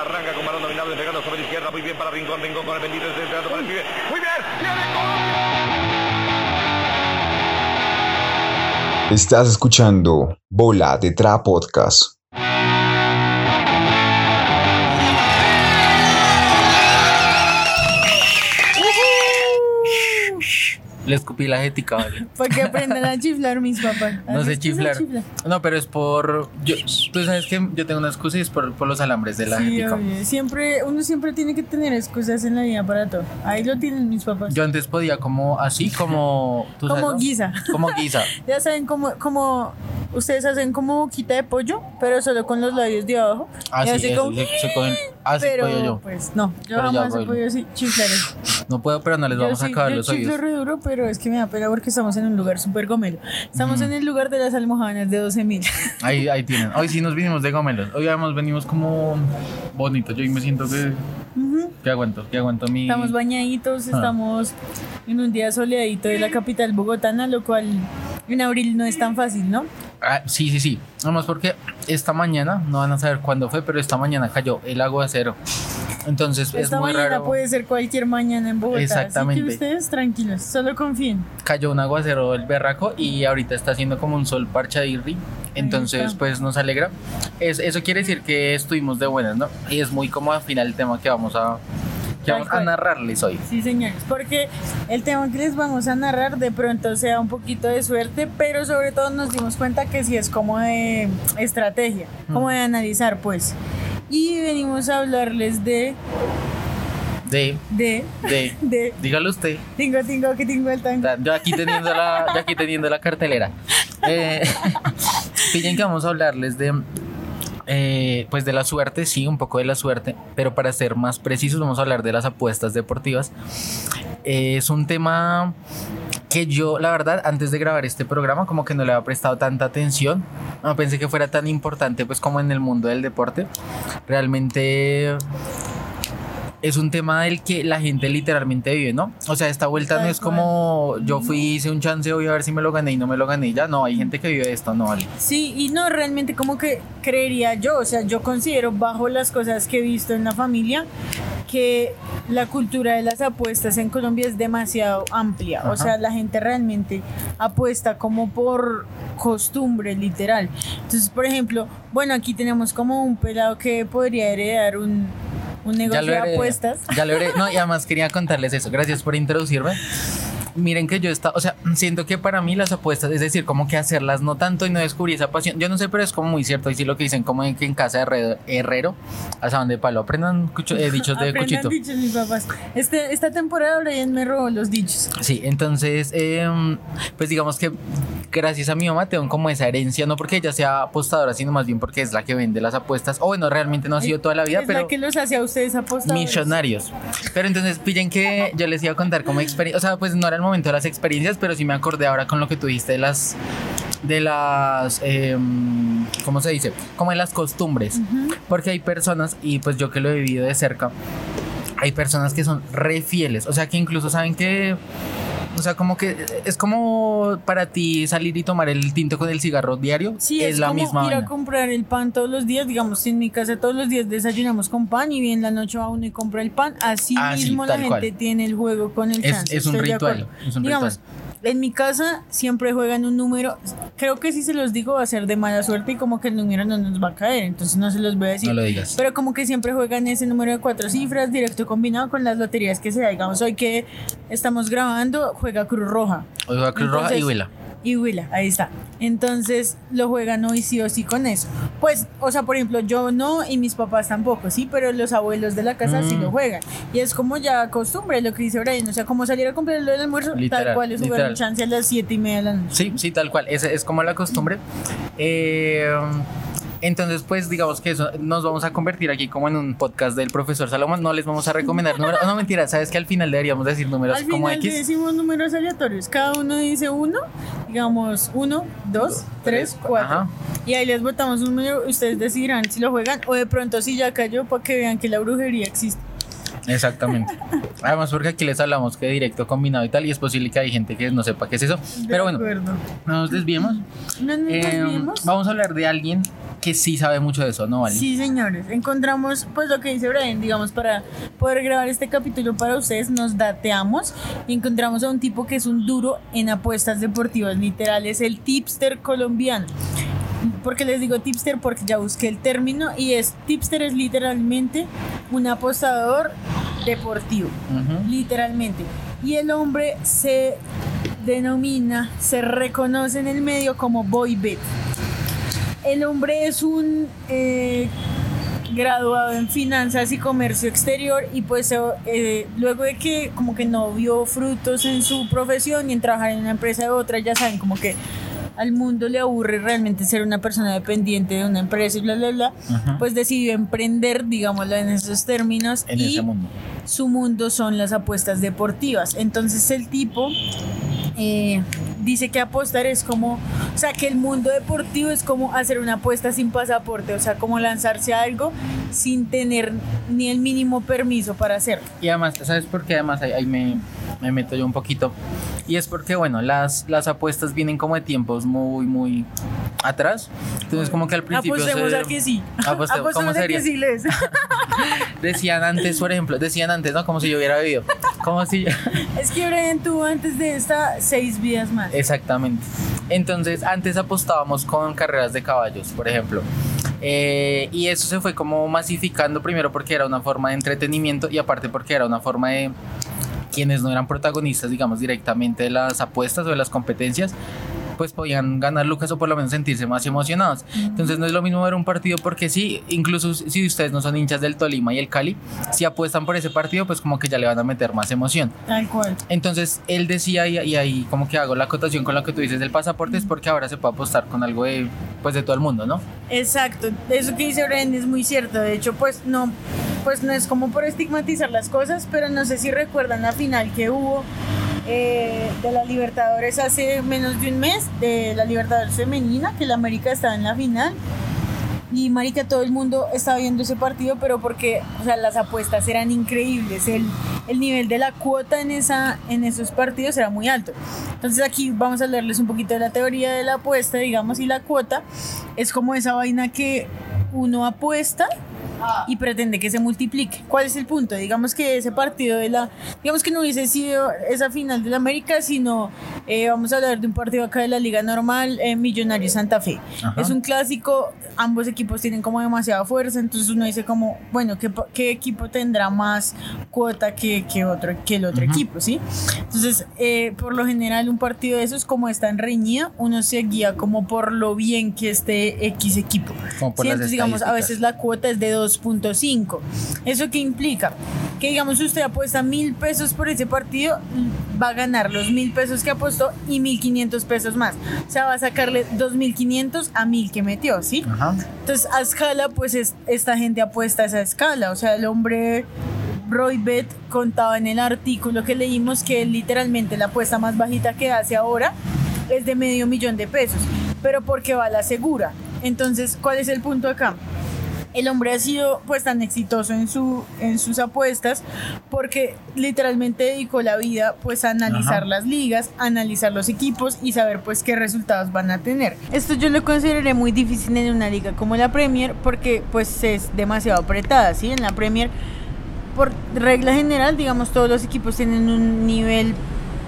arranca con balón dominado, entregando sobre la izquierda, muy bien para Rincón, Rincón con el bendito, entregando para el pibe. Muy bien, viene Estás escuchando Bola de Tra Podcast. Le escupí la jética, vale. Para que aprendan a chiflar mis papás. No Así sé chiflar. chifla. No, pero es por. Yo, tú sabes que yo tengo una excusa y es por, por los alambres de la Sí, jética. obvio. Siempre, uno siempre tiene que tener excusas en la vida para todo. Ahí lo tienen mis papás. Yo antes podía como así, como. ¿tú sabes, Como no? guisa. Como guisa. Ya saben cómo, como ustedes hacen como boquita de pollo, pero solo con los labios de abajo. Ah, así eso, como- se, se cogen. Así pero puedo yo. pues no, yo Pero jamás he podido así chiflar. No puedo, pero no les Yo vamos a sí- acabar yo los oídos. re duro, pero es que me da pena porque estamos en un lugar súper gomelo. Estamos en el lugar de las almohadas de 12 mil. Ahí, ahí tienen. Hoy sí nos vinimos de gomelos. Hoy además venimos como bonitos. Yo me siento que. Que aguanto, que aguanto mi. Estamos bañaditos, Ah. estamos en un día soleadito de la capital bogotana, lo cual en abril no es tan fácil, ¿no? Ah, sí, sí, sí. Vamos porque esta mañana, no van a saber cuándo fue, pero esta mañana cayó el aguacero. Entonces Esta es muy mañana raro. puede ser cualquier mañana en Bogotá. Exactamente. Así que ustedes tranquilos, solo confíen. Cayó un aguacero el berraco y ahorita está haciendo como un sol parchadirri. Entonces, pues nos alegra. Es, eso quiere decir que estuvimos de buenas, ¿no? Y es muy como al final el tema que vamos a, que vamos a narrarles hoy. Sí, señores, porque el tema que les vamos a narrar de pronto sea un poquito de suerte, pero sobre todo nos dimos cuenta que sí es como de estrategia, como de analizar, pues. Y venimos a hablarles de, De, de, de, de, dígalo usted. tingo, tingo, que tingo el tango. Yo aquí teniendo la, yo aquí teniendo la cartelera. Eh, pillen que vamos a hablarles de eh, pues de la suerte, sí, un poco de la suerte, pero para ser más precisos vamos a hablar de las apuestas deportivas. Eh, es un tema que yo, la verdad, antes de grabar este programa, como que no le había prestado tanta atención. No pensé que fuera tan importante, pues, como en el mundo del deporte. Realmente es un tema del que la gente literalmente vive, ¿no? O sea, esta vuelta no es como yo fui, hice un chance, voy a ver si me lo gané y no me lo gané. Ya no, hay gente que vive esto, no vale. Sí, y no, realmente como que creería yo, o sea, yo considero bajo las cosas que he visto en la familia que la cultura de las apuestas en Colombia es demasiado amplia, o sea, la gente realmente apuesta como por costumbre, literal. Entonces, por ejemplo, bueno, aquí tenemos como un pelado que podría heredar un, un negocio de heredé, apuestas. Ya lo. No, y además quería contarles eso. Gracias por introducirme. Miren que yo está, o sea, siento que para mí las apuestas, es decir, como que hacerlas no tanto y no descubrí esa pasión. Yo no sé, pero es como muy cierto. Y sí lo que dicen, como en que en casa de herrero, herrero asaban de palo. Aprendan cucho- eh, dichos de Aprendan cuchito. dichos, mis papás. Este, esta temporada Brian me robó los dichos. Sí, entonces, em, pues digamos que gracias a mi mamá tengo como esa herencia, no porque ella sea apostadora, sino más bien porque es la que vende las apuestas. O bueno, realmente no ha sido toda la vida, es pero la que los hace a ustedes apostadores. millonarios. Pero entonces pillen que yo les iba a contar como experiencia, o sea, pues no era el momento de las experiencias, pero sí me acordé ahora con lo que tú dijiste de las, de las, em, ¿cómo se dice? Como de las costumbres. Porque hay personas, y pues yo que lo he vivido de cerca, hay personas que son re fieles, o sea, que incluso saben que... O sea, como que es como para ti salir y tomar el tinto con el cigarro diario. Sí, es, es, la como misma ir a comprar el pan todos los días. Digamos, en mi casa todos los días desayunamos con pan y bien la noche va uno y compra el pan. Así Ah, sí, mismo la tal gente cual. tiene el juego con el Es- chance. es un ritual, es un Digamos, ritual. En mi casa siempre juegan un número. Creo que si se los digo va a ser de mala suerte y como que el número no nos va a caer. Entonces no se los voy a decir. No lo digas. Pero como que siempre juegan ese número de cuatro cifras, directo combinado con las loterías que se da. Digamos, hoy que estamos grabando, juega Cruz Roja. Oiga, Cruz Roja y Huila. Y Huila, ahí está. Entonces lo juegan hoy sí o sí con eso. Pues, o sea, por ejemplo, yo no y mis papás tampoco, sí, pero los abuelos de la casa sí Mm. lo juegan. Y es como ya costumbre lo que dice Brian, o sea, como salir a comprar del almuerzo, Literal, tal cual es jugar un chance a las siete y media de la noche. Sí, sí, tal cual. Es, es como la costumbre. Eh, entonces, pues digamos que eso nos vamos a convertir aquí como en un podcast del profesor Salomón. No les vamos a recomendar números. No, mentira, sabes que al final deberíamos decir números Al como final X. decimos números aleatorios. Cada uno dice uno, digamos uno, dos, tres, cuatro. Ajá. Y ahí les botamos un número, ustedes decidirán si lo juegan o de pronto si ya cayó para que vean que la brujería existe. Exactamente. Además, porque aquí les hablamos que directo combinado y tal, y es posible que hay gente que no sepa qué es eso. De Pero bueno, acuerdo. no nos desviemos. No nos Eh, desviemos. vamos a hablar de alguien que sí sabe mucho de eso, ¿no, Vale? Sí, señores. Encontramos, pues lo que dice Brian, digamos, para poder grabar este capítulo para ustedes, nos dateamos y encontramos a un tipo que es un duro en apuestas deportivas, literal, es el tipster colombiano. ¿Por qué les digo tipster? Porque ya busqué el término y es tipster es literalmente un apostador deportivo, literalmente. Y el hombre se denomina, se reconoce en el medio como boybet. El hombre es un eh, graduado en finanzas y comercio exterior y pues eh, luego de que como que no vio frutos en su profesión y en trabajar en una empresa de otra, ya saben, como que al mundo le aburre realmente ser una persona dependiente de una empresa y bla, bla, bla, Ajá. pues decidió emprender, digámoslo en esos términos. En y ese mundo. su mundo son las apuestas deportivas. Entonces el tipo eh, dice que apostar es como, o sea, que el mundo deportivo es como hacer una apuesta sin pasaporte, o sea, como lanzarse a algo sin tener ni el mínimo permiso para hacerlo. Y además, ¿sabes por qué? Además, ahí, ahí me, me meto yo un poquito. Y es porque, bueno, las, las apuestas vienen como de tiempos muy, muy atrás. Entonces, como que al principio... Apostemos se- a que sí. Aposte- ¿cómo Apostemos a que sí les. Decían antes, por ejemplo, decían antes, ¿no? Como si yo hubiera vivido. Como si... es que Brian tuvo antes de esta seis vidas más. Exactamente. Entonces, antes apostábamos con carreras de caballos, por ejemplo. Eh, y eso se fue como masificando primero porque era una forma de entretenimiento y aparte porque era una forma de quienes no eran protagonistas, digamos, directamente de las apuestas o de las competencias, pues podían ganar lucas o por lo menos sentirse más emocionados. Entonces no es lo mismo ver un partido porque sí, incluso si ustedes no son hinchas del Tolima y el Cali, si apuestan por ese partido, pues como que ya le van a meter más emoción. Tal cual. Entonces él decía, y, y ahí como que hago la acotación con lo que tú dices del pasaporte, es porque ahora se puede apostar con algo de, pues de todo el mundo, ¿no? Exacto, eso que dice Brian es muy cierto. De hecho, pues no, pues no es como por estigmatizar las cosas, pero no sé si recuerdan la final que hubo eh, de la Libertadores hace menos de un mes, de la Libertadores femenina, que la América estaba en la final. Y marica, todo el mundo estaba viendo ese partido, pero porque, o sea, las apuestas eran increíbles. El, el nivel de la cuota en, esa, en esos partidos era muy alto. Entonces aquí vamos a leerles un poquito de la teoría de la apuesta, digamos, y la cuota es como esa vaina que uno apuesta y pretende que se multiplique. ¿Cuál es el punto? Digamos que ese partido de la, digamos que no hubiese sido esa final de la América, sino eh, vamos a hablar de un partido acá de la Liga Normal, eh, Millonarios Santa Fe. Ajá. Es un clásico, ambos equipos tienen como demasiada fuerza, entonces uno dice como, bueno, ¿qué, qué equipo tendrá más cuota que, que otro, que el otro Ujú. equipo, ¿sí? Entonces, eh, por lo general, un partido de esos, como está en reñida, uno se guía como por lo bien que esté X equipo. Como por Sí, entonces, digamos, a veces la cuota es de 2.5. ¿Eso qué implica? Que, digamos, usted apuesta mil pesos por ese partido, va a ganar los mil pesos que apostó y 1.500 pesos más. O sea, va a sacarle 2.500 a 1.000 que metió, ¿sí? Ajá. Entonces, a escala, pues es- esta gente apuesta a esa escala. O sea, el hombre Roy Bet contaba en el artículo que leímos que literalmente la apuesta más bajita que hace ahora es de medio millón de pesos, pero porque va a la segura. Entonces, ¿cuál es el punto acá? El hombre ha sido pues tan exitoso en, su, en sus apuestas porque literalmente dedicó la vida pues a analizar Ajá. las ligas, a analizar los equipos y saber pues qué resultados van a tener. Esto yo lo consideré muy difícil en una liga como la Premier porque pues es demasiado apretada, ¿sí? En la Premier por regla general, digamos, todos los equipos tienen un nivel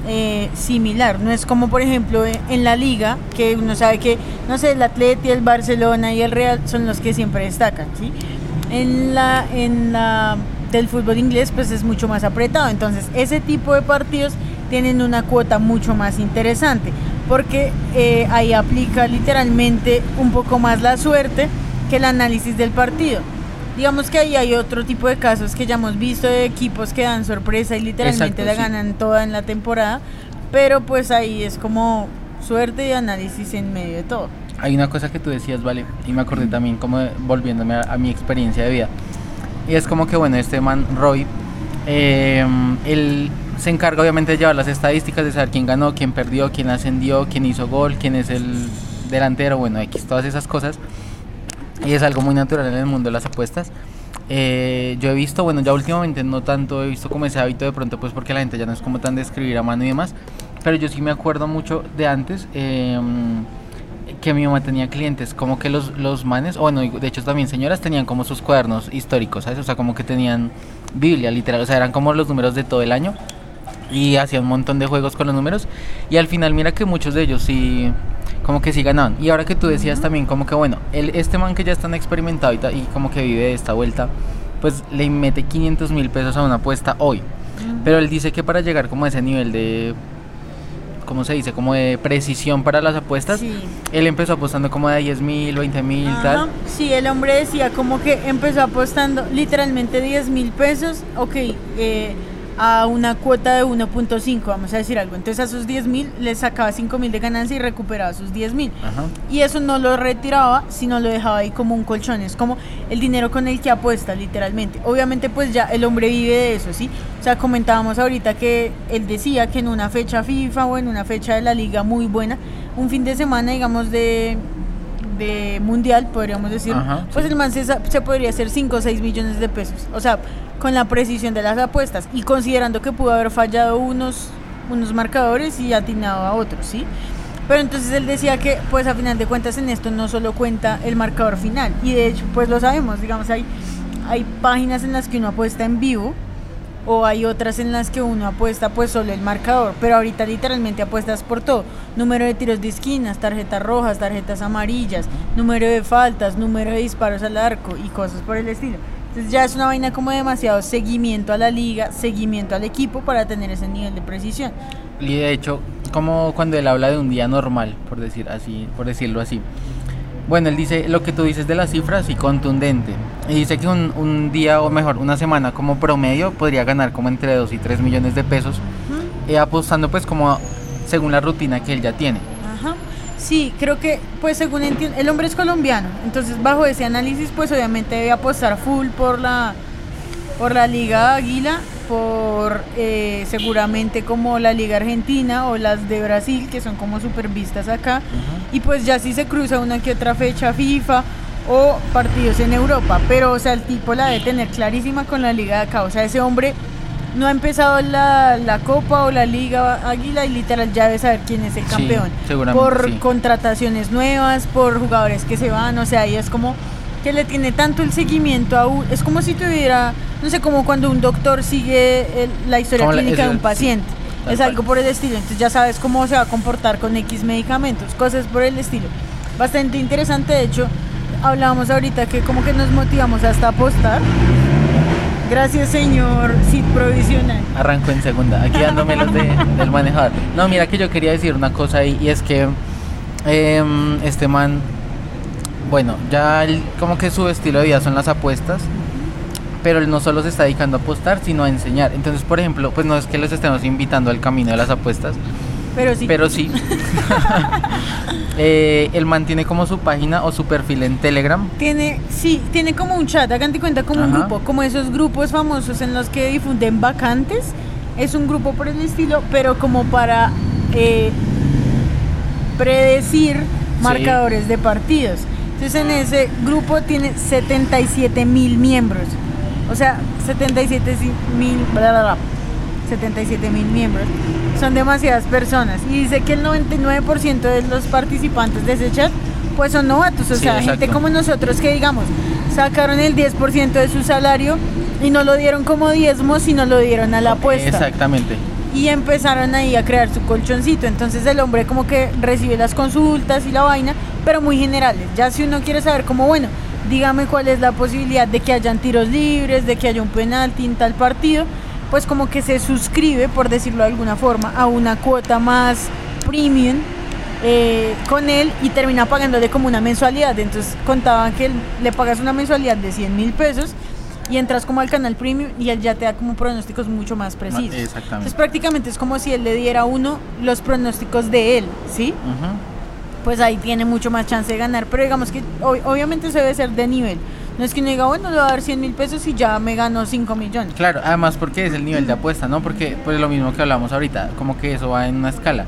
eh, similar. No es como, por ejemplo, en, la liga, que uno sabe que, no sé, el Atleti, el Barcelona y el Real son los que siempre destacan, ¿sí? En la, en la del fútbol inglés, pues es mucho más apretado. Entonces, ese tipo de partidos tienen una cuota mucho más interesante, porque eh, ahí aplica literalmente un poco más la suerte que el análisis del partido. Digamos que ahí hay otro tipo de casos que ya hemos visto de equipos que dan sorpresa y literalmente Exacto, la sí. ganan toda en la temporada, pero pues ahí es como suerte y análisis en medio de todo. Hay una cosa que tú decías, vale, y me acordé también como volviéndome a, a mi experiencia de vida. Y es como que, bueno, este man, Roy, eh, él se encarga obviamente de llevar las estadísticas, de saber quién ganó, quién perdió, quién ascendió, quién hizo gol, quién es el delantero, bueno, X, todas esas cosas. Y es algo muy natural en el mundo de las apuestas. Eh, yo he visto, bueno, ya últimamente no tanto he visto como ese hábito de pronto, pues porque la gente ya no es como tan de escribir a mano y demás. Pero yo sí me acuerdo mucho de antes. eh, que mi mamá tenía clientes, como que los, los manes, bueno, de hecho también señoras tenían como sus cuadernos históricos, ¿sabes? O sea, como que tenían Biblia, literal, o sea, eran como los números de todo el año y hacían un montón de juegos con los números y al final mira que muchos de ellos sí como que sí ganaban y ahora que tú decías también como que bueno el, este man que ya está tan experimentado y, ta- y como que vive de esta vuelta pues le mete 500 mil pesos a una apuesta hoy. Pero él dice que para llegar como a ese nivel de ¿cómo se dice? como de precisión para las apuestas Sí. él empezó apostando como de 10 mil 20 mil tal. Sí, el hombre decía como que empezó apostando literalmente 10 mil pesos, ok, eh, a una cuota de 1.5, vamos a decir algo. Entonces a sus 10 mil le sacaba 5 mil de ganancia y recuperaba sus 10 mil. Y eso no lo retiraba, sino lo dejaba ahí como un colchón. Es como el dinero con el que apuesta, literalmente. Obviamente, pues ya el hombre vive de eso, ¿sí? O sea, comentábamos ahorita que él decía que en una fecha FIFA o en una fecha de la liga muy buena, un fin de semana, digamos, de, de mundial, podríamos decir, Ajá, pues sí. el man se, se podría hacer 5 o 6 millones de pesos. O sea, con la precisión de las apuestas y considerando que pudo haber fallado unos, unos marcadores y atinado a otros, ¿sí? Pero entonces él decía que, pues a final de cuentas en esto no solo cuenta el marcador final. Y de hecho, pues lo sabemos, digamos, hay, hay páginas en las que uno apuesta en vivo o hay otras en las que uno apuesta pues solo el marcador. Pero ahorita literalmente apuestas por todo. Número de tiros de esquinas, tarjetas rojas, tarjetas amarillas, número de faltas, número de disparos al arco y cosas por el estilo. Entonces ya es una vaina como demasiado seguimiento a la liga, seguimiento al equipo para tener ese nivel de precisión. Y de hecho, como cuando él habla de un día normal, por decir así, por decirlo así. Bueno, él dice lo que tú dices de las cifras y contundente. Y dice que un, un día o mejor una semana como promedio podría ganar como entre 2 y 3 millones de pesos eh, apostando pues como según la rutina que él ya tiene. Sí, creo que, pues según entiendo, el hombre es colombiano, entonces bajo ese análisis, pues obviamente debe apostar full por la, por la Liga Águila, por eh, seguramente como la Liga Argentina o las de Brasil, que son como super vistas acá, y pues ya si se cruza una que otra fecha FIFA o partidos en Europa, pero o sea, el tipo la debe tener clarísima con la Liga de acá, o sea, ese hombre no ha empezado la, la Copa o la Liga Águila y literal ya debe saber quién es el Sí, campeón. seguramente, por sí. contrataciones nuevas, por jugadores que se van, o sea, y es como que le tiene tanto el seguimiento a un, es como si tuviera, no sé, como cuando un doctor sigue el- la historia Como la- clínica de un sí, paciente. es cual. algo por el estilo, entonces ya sabes cómo se va a comportar con X medicamentos, cosas por el estilo. Bastante interesante, de hecho, hablábamos ahorita que como que nos motivamos hasta apostar. Gracias, señor Cid Provisional. Arranco en segunda, aquí dándome los de, del manejador. No, mira que yo quería decir una cosa ahí y es que em, este man, bueno, ya él- como que su estilo de vida son las apuestas, pero él no solo se está dedicando a apostar, sino a enseñar. Entonces, por ejemplo, pues no es que los estemos invitando al camino de las apuestas, Pero sí. pero sí. Eh, él mantiene como su página o su perfil en Telegram. Tiene, sí, tiene como un chat, hagan cuenta como un grupo, como esos grupos famosos en los que difunden vacantes. Es un grupo por el estilo, pero como para eh, predecir marcadores de partidos. Entonces en ese grupo tiene 77 mil miembros. O sea, 77 mil, bla, bla, bla, 77 mil miembros. Son demasiadas personas. Y dice que el 99% de los participantes de ese chat, pues son novatos. O Sí, sea, gente como nosotros que digamos, sacaron el 10% de su salario y no lo dieron como diezmo, sino lo dieron a la apuesta Exactamente. y empezaron ahí a crear su colchoncito. Entonces el hombre como que recibe las consultas y la vaina, pero muy generales. Ya si uno quiere saber como, bueno, dígame cuál es la posibilidad de que hayan tiros libres, de que haya un penalti en tal partido, pues como que se suscribe, por decirlo de alguna forma, a una cuota más premium eh, con él y termina pagándole como una mensualidad. Entonces contaban que le pagas una mensualidad de 100 mil pesos y entras como al canal premium y él ya te da como pronósticos mucho más precisos. Exactamente. Entonces prácticamente es como si él le diera a uno los pronósticos de él, ¿sí? Pues ahí tiene mucho más chance de ganar, pero digamos que ob- obviamente eso debe ser de nivel. No es que uno diga, bueno, le voy a dar 100 mil pesos y ya me gano 5 millones. Claro, además porque es el nivel de apuesta, ¿no? Porque pues lo mismo que hablamos ahorita, como que eso va en una escala.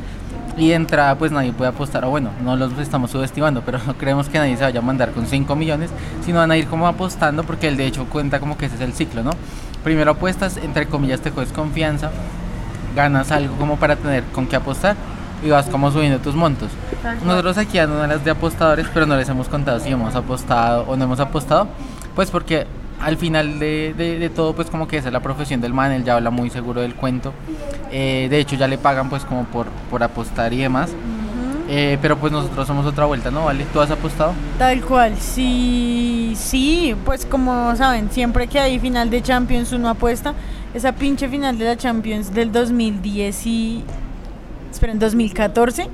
Y de entrada pues nadie puede apostar, o bueno, no los estamos subestimando, pero no creemos que nadie se vaya a mandar con 5 millones, sino van a ir como apostando porque él de hecho cuenta como que ese es el ciclo, ¿no? Primero apuestas, entre comillas te coges confianza, ganas algo como para tener con qué apostar y vas como subiendo tus montos. Nosotros aquí dando las de apostadores, pero no les hemos contado si hemos apostado o no hemos apostado, pues porque al final de, de- de todo, pues como que esa es la profesión del man, él ya habla muy seguro del cuento. Eh, de hecho, ya le pagan pues como por, por apostar y demás. Eh, pero pues nosotros somos otra vuelta, ¿no? ¿Vale? ¿Tú has apostado? Tal cual, sí, sí, pues como saben, siempre que hay final de Champions uno apuesta, esa pinche final de la Champions del 2010 y, esperen, 2014,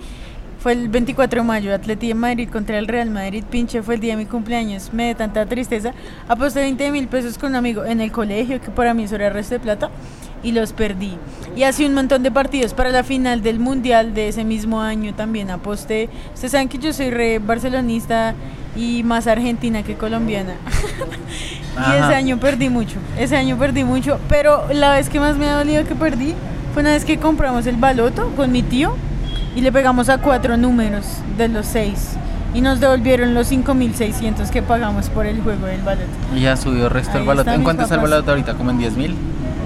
fue el 24 de mayo, Atleti de Madrid contra el Real Madrid, pinche, fue el día de mi cumpleaños, me de tanta tristeza, aposté 20 mil pesos con un amigo en el colegio, que para mí eso era resto de plata, y los perdí. Y así un montón de partidos para la final del Mundial de ese mismo año también aposté. Ustedes saben que yo soy re barcelonista y más argentina que colombiana. y ese año perdí mucho, ese año perdí mucho, pero la vez que más me ha dolido que perdí fue una vez que compramos el baloto con mi tío y le pegamos a cuatro números de los seis y nos devolvieron los 5.600 que pagamos por el juego del baloto. Y ya subió el resto Ahí del baloto. ¿En cuánto está el baloto ahorita? ¿Como en 10 mil?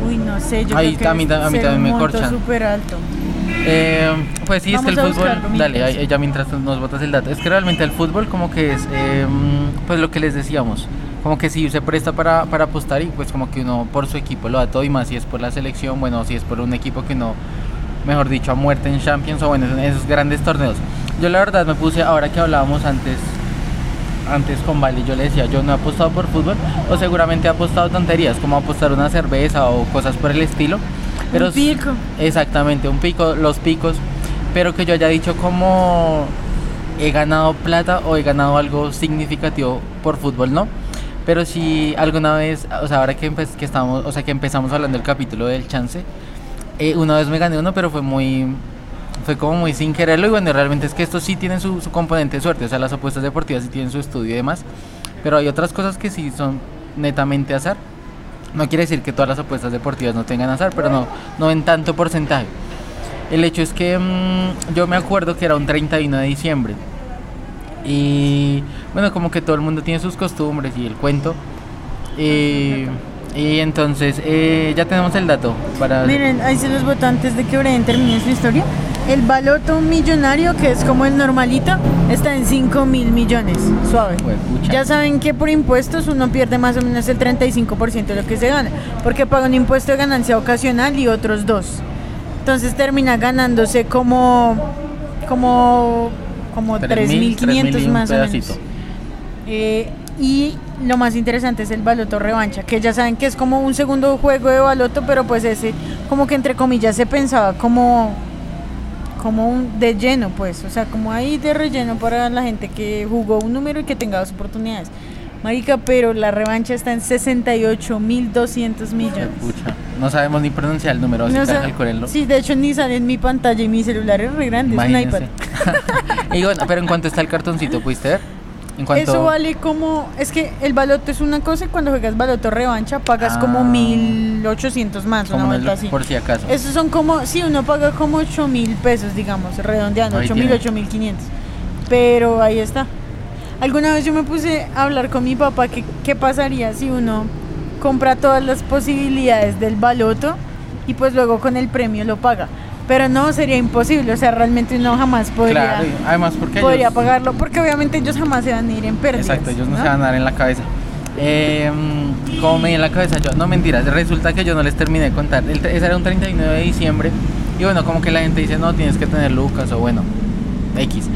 Uy, no sé, yo Ahí creo que a mí a mí también me corchan. súper alto. Eh, pues sí, Vamos es que el fútbol, dale, ya mientras nos botas el dato, es que realmente el fútbol como que es, eh, pues lo que les decíamos, como que sí se presta para, para apostar y pues como que uno por su equipo lo da todo y más si es por la selección, bueno, si es por un equipo que no, mejor dicho, a muerte en Champions o bueno, en esos grandes torneos. Yo la verdad me puse, ahora que hablábamos antes, antes con Vale, yo le decía, yo no he apostado por fútbol o seguramente he apostado tonterías como apostar una cerveza o cosas por el estilo. Pero Un pico. Exactamente, un pico, los picos, pero que yo haya dicho como he ganado plata o he ganado algo significativo por fútbol, ¿no? Pero si alguna vez, o sea, ahora que, estamos, o sea, que empezamos hablando del capítulo del chance, eh, una vez me gané uno, pero fue muy, fue como muy sin quererlo y bueno, realmente es que esto sí tiene su, su componente de suerte, o sea, las apuestas deportivas sí tienen su estudio y demás, pero hay otras cosas que sí son netamente azar. No quiere decir que todas las apuestas deportivas no tengan azar, pero no, no en tanto porcentaje. El hecho es que mm, yo me acuerdo que era un 31 de diciembre. Y bueno, como que todo el mundo tiene sus costumbres y el cuento. Y, y entonces eh, ya tenemos el dato para... Miren, ahí se los voto antes de que Brian termine su historia. El baloto millonario, que es como el normalito, está en 5 mil millones. Suave. Ya saben que por impuestos uno pierde más o menos el 35% de lo que se gana, porque paga un impuesto de ganancia ocasional y otros dos. Entonces termina ganándose como como como 3.000, 3.500 y un más o menos. Eh, y lo más interesante es el baloto revancha, que ya saben que es como un segundo juego de baloto, pero pues ese como que entre comillas se pensaba como como un de lleno, pues, o sea, como ahí de relleno para la gente que jugó un número y que tenga dos oportunidades. Marica, pero la revancha está en 68.200 millones. No sabemos ni pronunciar el número, así No que sí, de hecho ni sale en mi pantalla y mi celular es re grande, es un iPad. Y bueno, pero en cuanto está el cartoncito, ¿pudiste ver? En cuanto... Eso vale como. Es que el baloto es una cosa y cuando juegas baloto revancha pagas Ah. como 1800 más, una como el- así. por si acaso. Esos son como. Sí, uno paga como 8000 pesos, digamos, redondeando, Ahí 8000, tiene. 8500. Pero ahí está. Alguna vez yo me puse a hablar con mi papá que qué pasaría si uno compra todas las posibilidades del baloto y pues luego con el premio lo paga. Pero no, sería imposible, o sea, realmente uno jamás podría, Claro, además porque podría ellos- pagarlo, porque obviamente ellos jamás se van a ir en pérdidas. Exacto, ellos no, ¿no? se van a dar en la cabeza. Eh, como me di en la cabeza yo, no mentiras, resulta que yo no les terminé de contar. El, ese era un 39 de diciembre y bueno, como que la gente dice, no, tienes que tener Lucas o bueno, X.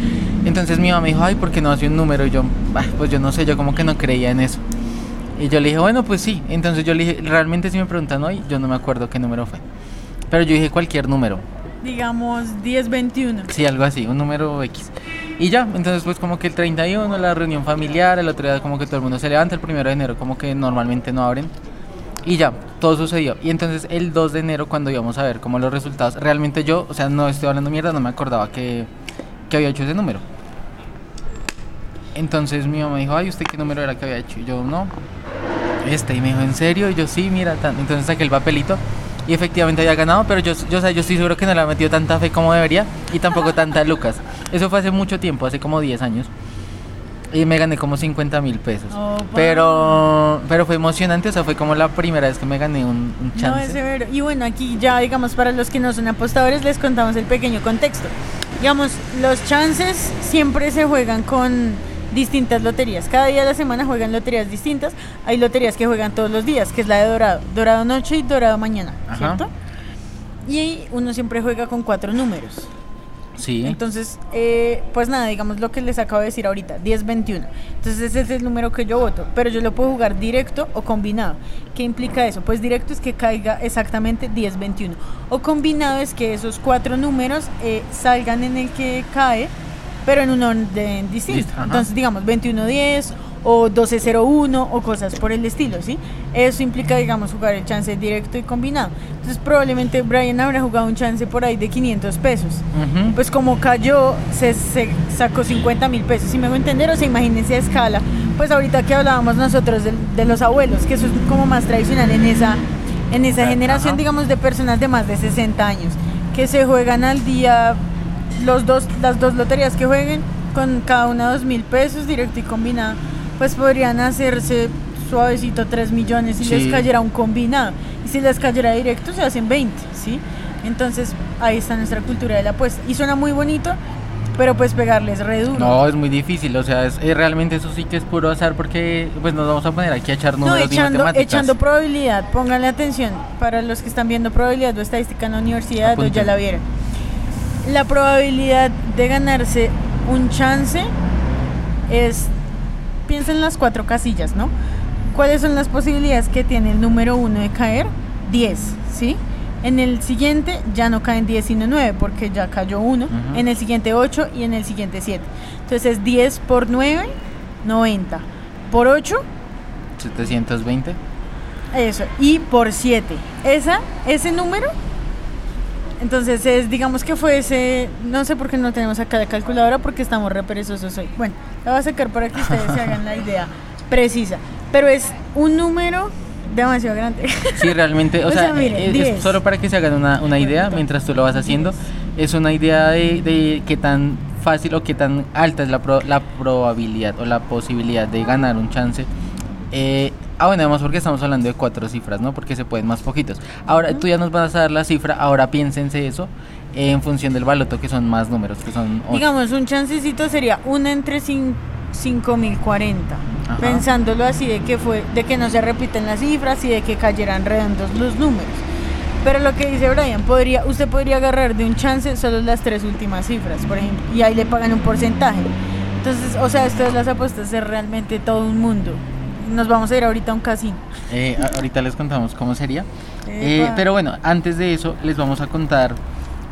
Entonces mi mamá me dijo, ay, ¿por qué no hace un número? Y yo, "Ah, pues yo no sé, yo como que no creía en eso. Y yo le dije, bueno, pues sí. Entonces yo le dije, realmente si me preguntan hoy, yo no me acuerdo qué número fue. Pero yo dije cualquier número. Digamos 10-21. Sí, algo así, un número X. Y ya, entonces pues como que el 31, la reunión familiar, el otro día como que todo el mundo se levanta, el primero de enero como que normalmente no abren. Y ya, todo sucedió. Y entonces el 2 de enero cuando íbamos a ver como los resultados, realmente yo, o sea, no estoy hablando mierda, no me acordaba que, que había hecho ese número. Entonces mi mamá dijo, ay, ¿usted qué número era que había hecho? Y yo, no, este. Y me dijo, ¿en serio? Y yo, sí, mira. tan-". Entonces saqué el papelito y efectivamente había ganado, pero yo, yo, o sea, yo estoy seguro que no le ha metido tanta fe como debería y tampoco tanta lucas. Eso fue hace mucho tiempo, hace como 10 años. Y me gané como 50 mil pesos. Opa. Pero, pero fue emocionante, o sea, fue como la primera vez que me gané un, un No, chance. es severo. Y bueno, aquí ya, digamos, para los que no son apostadores, les contamos el pequeño contexto. Digamos, los chances siempre se juegan con distintas loterías. Cada día de la semana juegan loterías distintas. Hay loterías que juegan todos los días, que es la de Dorado. Dorado noche y Dorado mañana, Ajá. ¿cierto? Y uno siempre juega con cuatro números. Sí. Entonces, eh, pues nada, digamos lo que les acabo de decir ahorita, 10-21. Entonces ese es el número que yo voto, pero yo lo puedo jugar directo o combinado. ¿Qué implica eso? Pues directo es que caiga exactamente 10-21. O combinado es que esos cuatro números eh, salgan en el que cae, pero en un orden distinto. Entonces, digamos, 21-10 o 12-01 o cosas por el estilo, ¿sí? Eso implica, digamos, jugar el chance directo y combinado. Entonces probablemente Brian habrá jugado un chance por ahí de 500 pesos pues como cayó, se, se sacó 50 mil pesos. Si me hago entender, o sea, imagínense a escala. Pues ahorita que hablábamos nosotros de, de los abuelos, que eso es como más tradicional en esa, en esa generación, digamos, de personas de más de 60 años, que se juegan al día los dos, las dos loterías que jueguen, con cada una dos mil pesos, directo y combinado, pues podrían hacerse suavecito 3 millones si Sí. les cayera un combinado. Y si les cayera directo, se hacen 20, ¿sí? Entonces, ahí está nuestra cultura de la apuesta. Y suena muy bonito, pero pues pegarles re duro. No, es muy difícil, o sea, es, eh, realmente eso sí que es puro azar porque pues nos vamos a poner aquí a echar No, números y echando, matemáticas. echando probabilidad, pónganle atención para los que están viendo probabilidad o estadística en la universidad o ya Apunten. la vieron. La probabilidad de ganarse un chance es, piensa en las cuatro casillas, ¿no? ¿Cuáles son las posibilidades que tiene el número uno de caer? 10, ¿sí? En el siguiente ya no caen 10 sino 9 porque ya cayó uno. Ujú. En el siguiente 8 y en el siguiente 7. Entonces 10 por 9, 90. Por 8, 720. eso, y por 7. Esa, ese número, entonces es, digamos que fue ese, no sé por qué no tenemos acá la calculadora porque estamos re perezosos hoy. Bueno, la voy a sacar para que ustedes se hagan la idea precisa. Pero es un número demasiado grande. Sí, realmente, o, O sea, sea, mire, es- es 10. solo para que se hagan una, una idea mientras tú lo vas haciendo, es una idea de, de qué tan fácil o qué tan alta es la, pro- la probabilidad o la posibilidad de ganar un chance. Eh, ah, bueno, además porque estamos hablando de cuatro cifras, ¿no? Porque se pueden más poquitos. Ahora, tú ya nos vas a dar la cifra, ahora piénsense eso en función del baloto, que son más números, que son ocho. Digamos, un chancecito sería una entre cin- 5040. Ajá. Pensándolo así de que fue, de que no se repiten las cifras y de que cayeran redondos los números. Pero lo que dice Brian, podría, usted podría agarrar de un chance solo las tres últimas cifras, por ejemplo, y ahí le pagan un porcentaje. Entonces, o sea, esto de las apuestas es realmente todo un mundo. Nos vamos a ir ahorita a un casino. Eh, ahorita les contamos cómo sería. Eh, pero bueno, antes de eso les vamos a contar,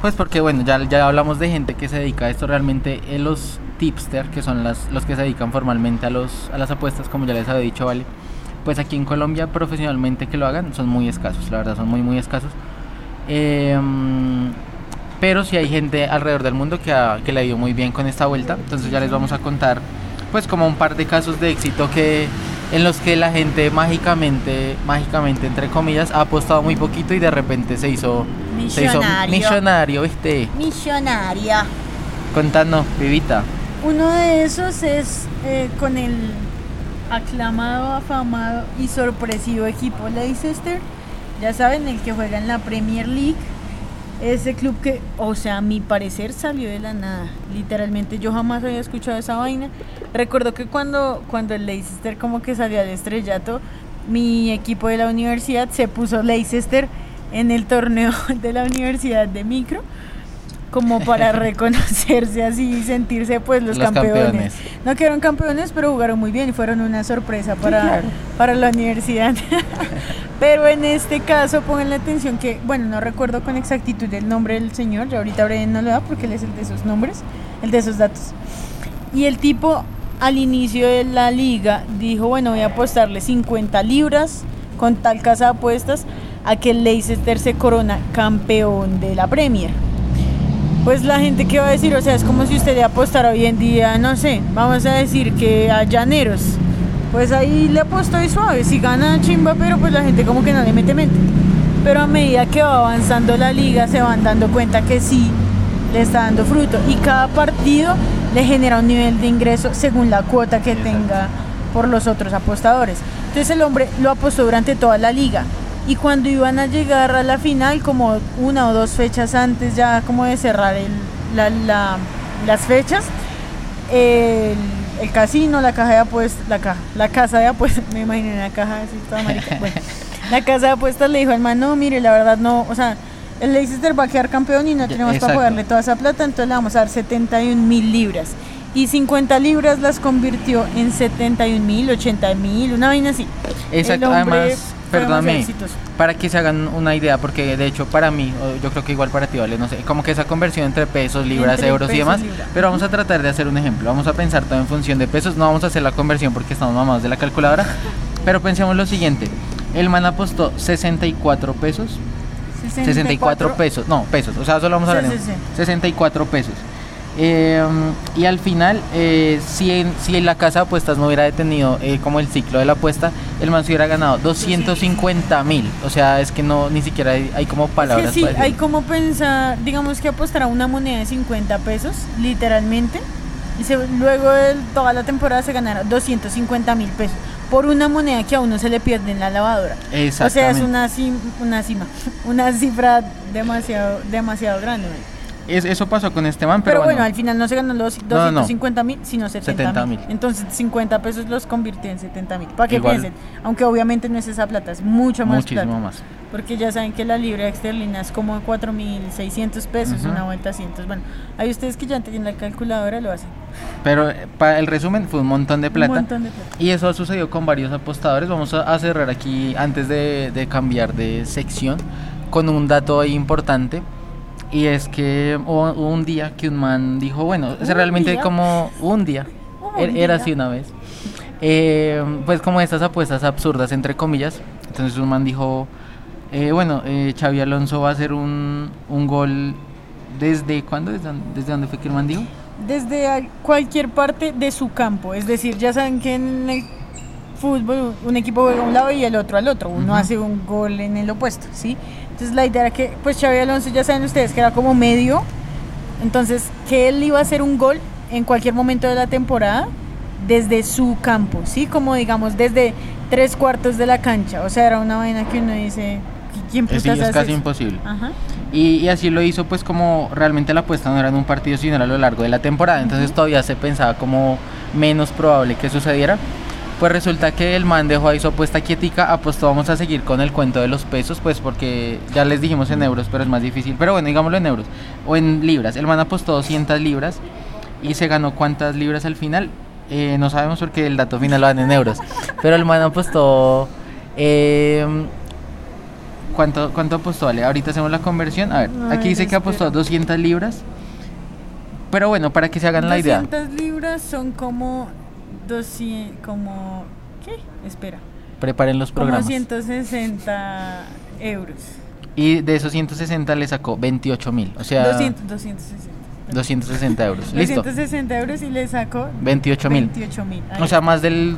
pues porque bueno, ya, ya hablamos de gente que se dedica a esto realmente, eh, los tipster, que son las, los que se dedican formalmente a, los, a las apuestas, como ya les había dicho, ¿vale? Pues aquí en Colombia profesionalmente que lo hagan son muy escasos, la verdad son muy muy escasos. Mm, pero sí hay gente alrededor del mundo que, ha- que le ha ido muy bien con esta vuelta, entonces ya les vamos a contar pues como un par de casos de éxito que en los que la gente mágicamente, mágicamente entre comillas, ha apostado muy poquito y de repente se hizo se hizo Millonario. millonario, ¿viste? Millonaria. Contanos, vivita. Uno de esos es eh, con el aclamado, afamado y sorpresivo equipo Leicester. Ya saben, el que juega en la Premier League. Ese club que, o sea, a mi parecer salió de la nada. Literalmente yo jamás había escuchado esa vaina. Recuerdo que cuando, cuando el Leicester como que salió al estrellato, mi equipo de la universidad se puso Leicester en el torneo de la universidad de micro como para reconocerse así y sentirse pues los, Los campeones. campeones. No quedaron campeones, pero jugaron muy bien y fueron una sorpresa para, claro. para la universidad. pero en este caso pongan la atención que, bueno, no recuerdo con exactitud el nombre del señor, ya ahorita Brian no lo da porque él es el de esos nombres, el de esos datos. Y el tipo al inicio de la liga dijo, bueno, voy a apostarle 50 libras con tal casa de apuestas a que el Leicester se corona campeón de la Premier. Pues la gente que va a decir, o sea, es como si usted le apostara hoy en día, no sé, vamos a decir que a Llaneros. Pues ahí le apostó y suave, si gana chimba, pero pues la gente como que no le mete mente. Pero a medida que va avanzando la liga se van dando cuenta que sí le está dando fruto y cada partido le genera un nivel de ingreso según la cuota que Exacto. tenga por los otros apostadores. Entonces el hombre lo apostó durante toda la liga y cuando iban a llegar a la final, como una o dos fechas antes ya como de cerrar el, la- la- las fechas, el, el casino, la caja de apuestas, la caja, la casa de apuestas, me imaginé una caja así toda marica. Bueno, la casa de apuestas le dijo al man, no, mire, la verdad no, o sea, el Leicester va a quedar campeón y no tenemos para pagarle toda esa plata, entonces le vamos a dar 71 mil libras. Y 50 libras las convirtió en 71 mil, 80 mil, una vaina así. Exacto, El hombre además, perdóname, para que se hagan una idea, porque de hecho para mí, yo creo que igual para ti, vale, no sé, como que esa conversión entre pesos, libras, Entre euros y demás, libra. pero vamos a tratar de hacer un ejemplo, vamos a pensar todo en función de pesos, no vamos a hacer la conversión porque estamos mamados de la calculadora, pero pensemos lo siguiente, el man apostó 64 pesos, 64 pesos, no, pesos, o sea, solo vamos a hablar de sí, sí. 64 pesos. Eh, y al final, eh, si, en- si en la casa de apuestas no hubiera detenido eh, como el ciclo de la apuesta, el man se hubiera ganado 250 mil. O sea, es que no ni siquiera hay, hay como Es palabras que sí, para hay como pensar, digamos que apostar a una moneda de 50 pesos, literalmente, y se- luego de toda la temporada se ganará 250 mil pesos por una moneda que a uno se le pierde en la lavadora. O sea, es una, sim- una cima, una cifra demasiado, demasiado grande. Es- eso pasó con este man, pero, Pero, bueno, al final no se ganó los No, no, no. 250 mil, sino 70 mil. 70.000. Entonces 50 pesos los convirtió en 70 mil. Para que Igual. piensen, aunque obviamente no es esa plata, es mucho más muchísimo plata. más. Porque ya saben que la libra esterlina es como 4.600 pesos, Ujú. una vuelta así. Entonces, bueno, hay ustedes que ya tienen la calculadora, lo hacen. Pero eh, para el resumen fue un montón de plata. Un montón de plata. Y eso sucedió con varios apostadores. Vamos a, a cerrar aquí antes de, de cambiar de sección con un dato ahí importante. Y es que hubo, hubo un día que un man dijo, bueno, es ¿Un realmente día? como un día. Un Er- Era día. así una vez. Eh, pues como estas apuestas absurdas, entre comillas. Entonces un man dijo, eh, bueno, eh, Xavi Alonso va a hacer un, un gol desde cuándo, desde, dónde- desde dónde fue que el man dijo. Desde cualquier parte de su campo. Es decir, ya saben que en el fútbol un equipo juega a un lado y el otro al otro. Uno hace un gol en el opuesto, ¿sí? Entonces la idea era que, pues Xavi Alonso, ya saben ustedes que era como medio. Entonces, que él iba a hacer un gol en cualquier momento de la temporada desde su campo, ¿sí? Como digamos, desde tres cuartos de la cancha. O sea, era una vaina que uno dice, ¿quién putas sí, es hace casi eso? imposible. Ajá. Y, y así lo hizo pues como realmente la apuesta no era en un partido sino era a lo largo de la temporada, entonces todavía se pensaba como menos probable que sucediera. Pues resulta que el man dejó ahí su apuesta quietica, apostó vamos a seguir con el cuento de los pesos, pues porque ya les dijimos en euros, pero es más difícil. Pero bueno, digámoslo en euros o en libras. El man apostó 200 libras y se ganó cuántas libras al final. Eh, no sabemos porque el dato final lo dan en euros. Pero el man apostó... eh, ¿Cuánto, ¿Cuánto apostó? Ale? Ahorita hacemos la conversión. A ver, Ay, aquí dice que apostó espera. 200 libras. Pero bueno, para que se hagan la idea. 200 libras son como 200, como, ¿qué? Espera. Preparen los Como programas. 160 euros. Y de esos 160 le sacó 28 mil. O sea, 200, 260. 260 euros. Listo. 260 euros y le sacó 28 mil. 28 mil. O sea, más del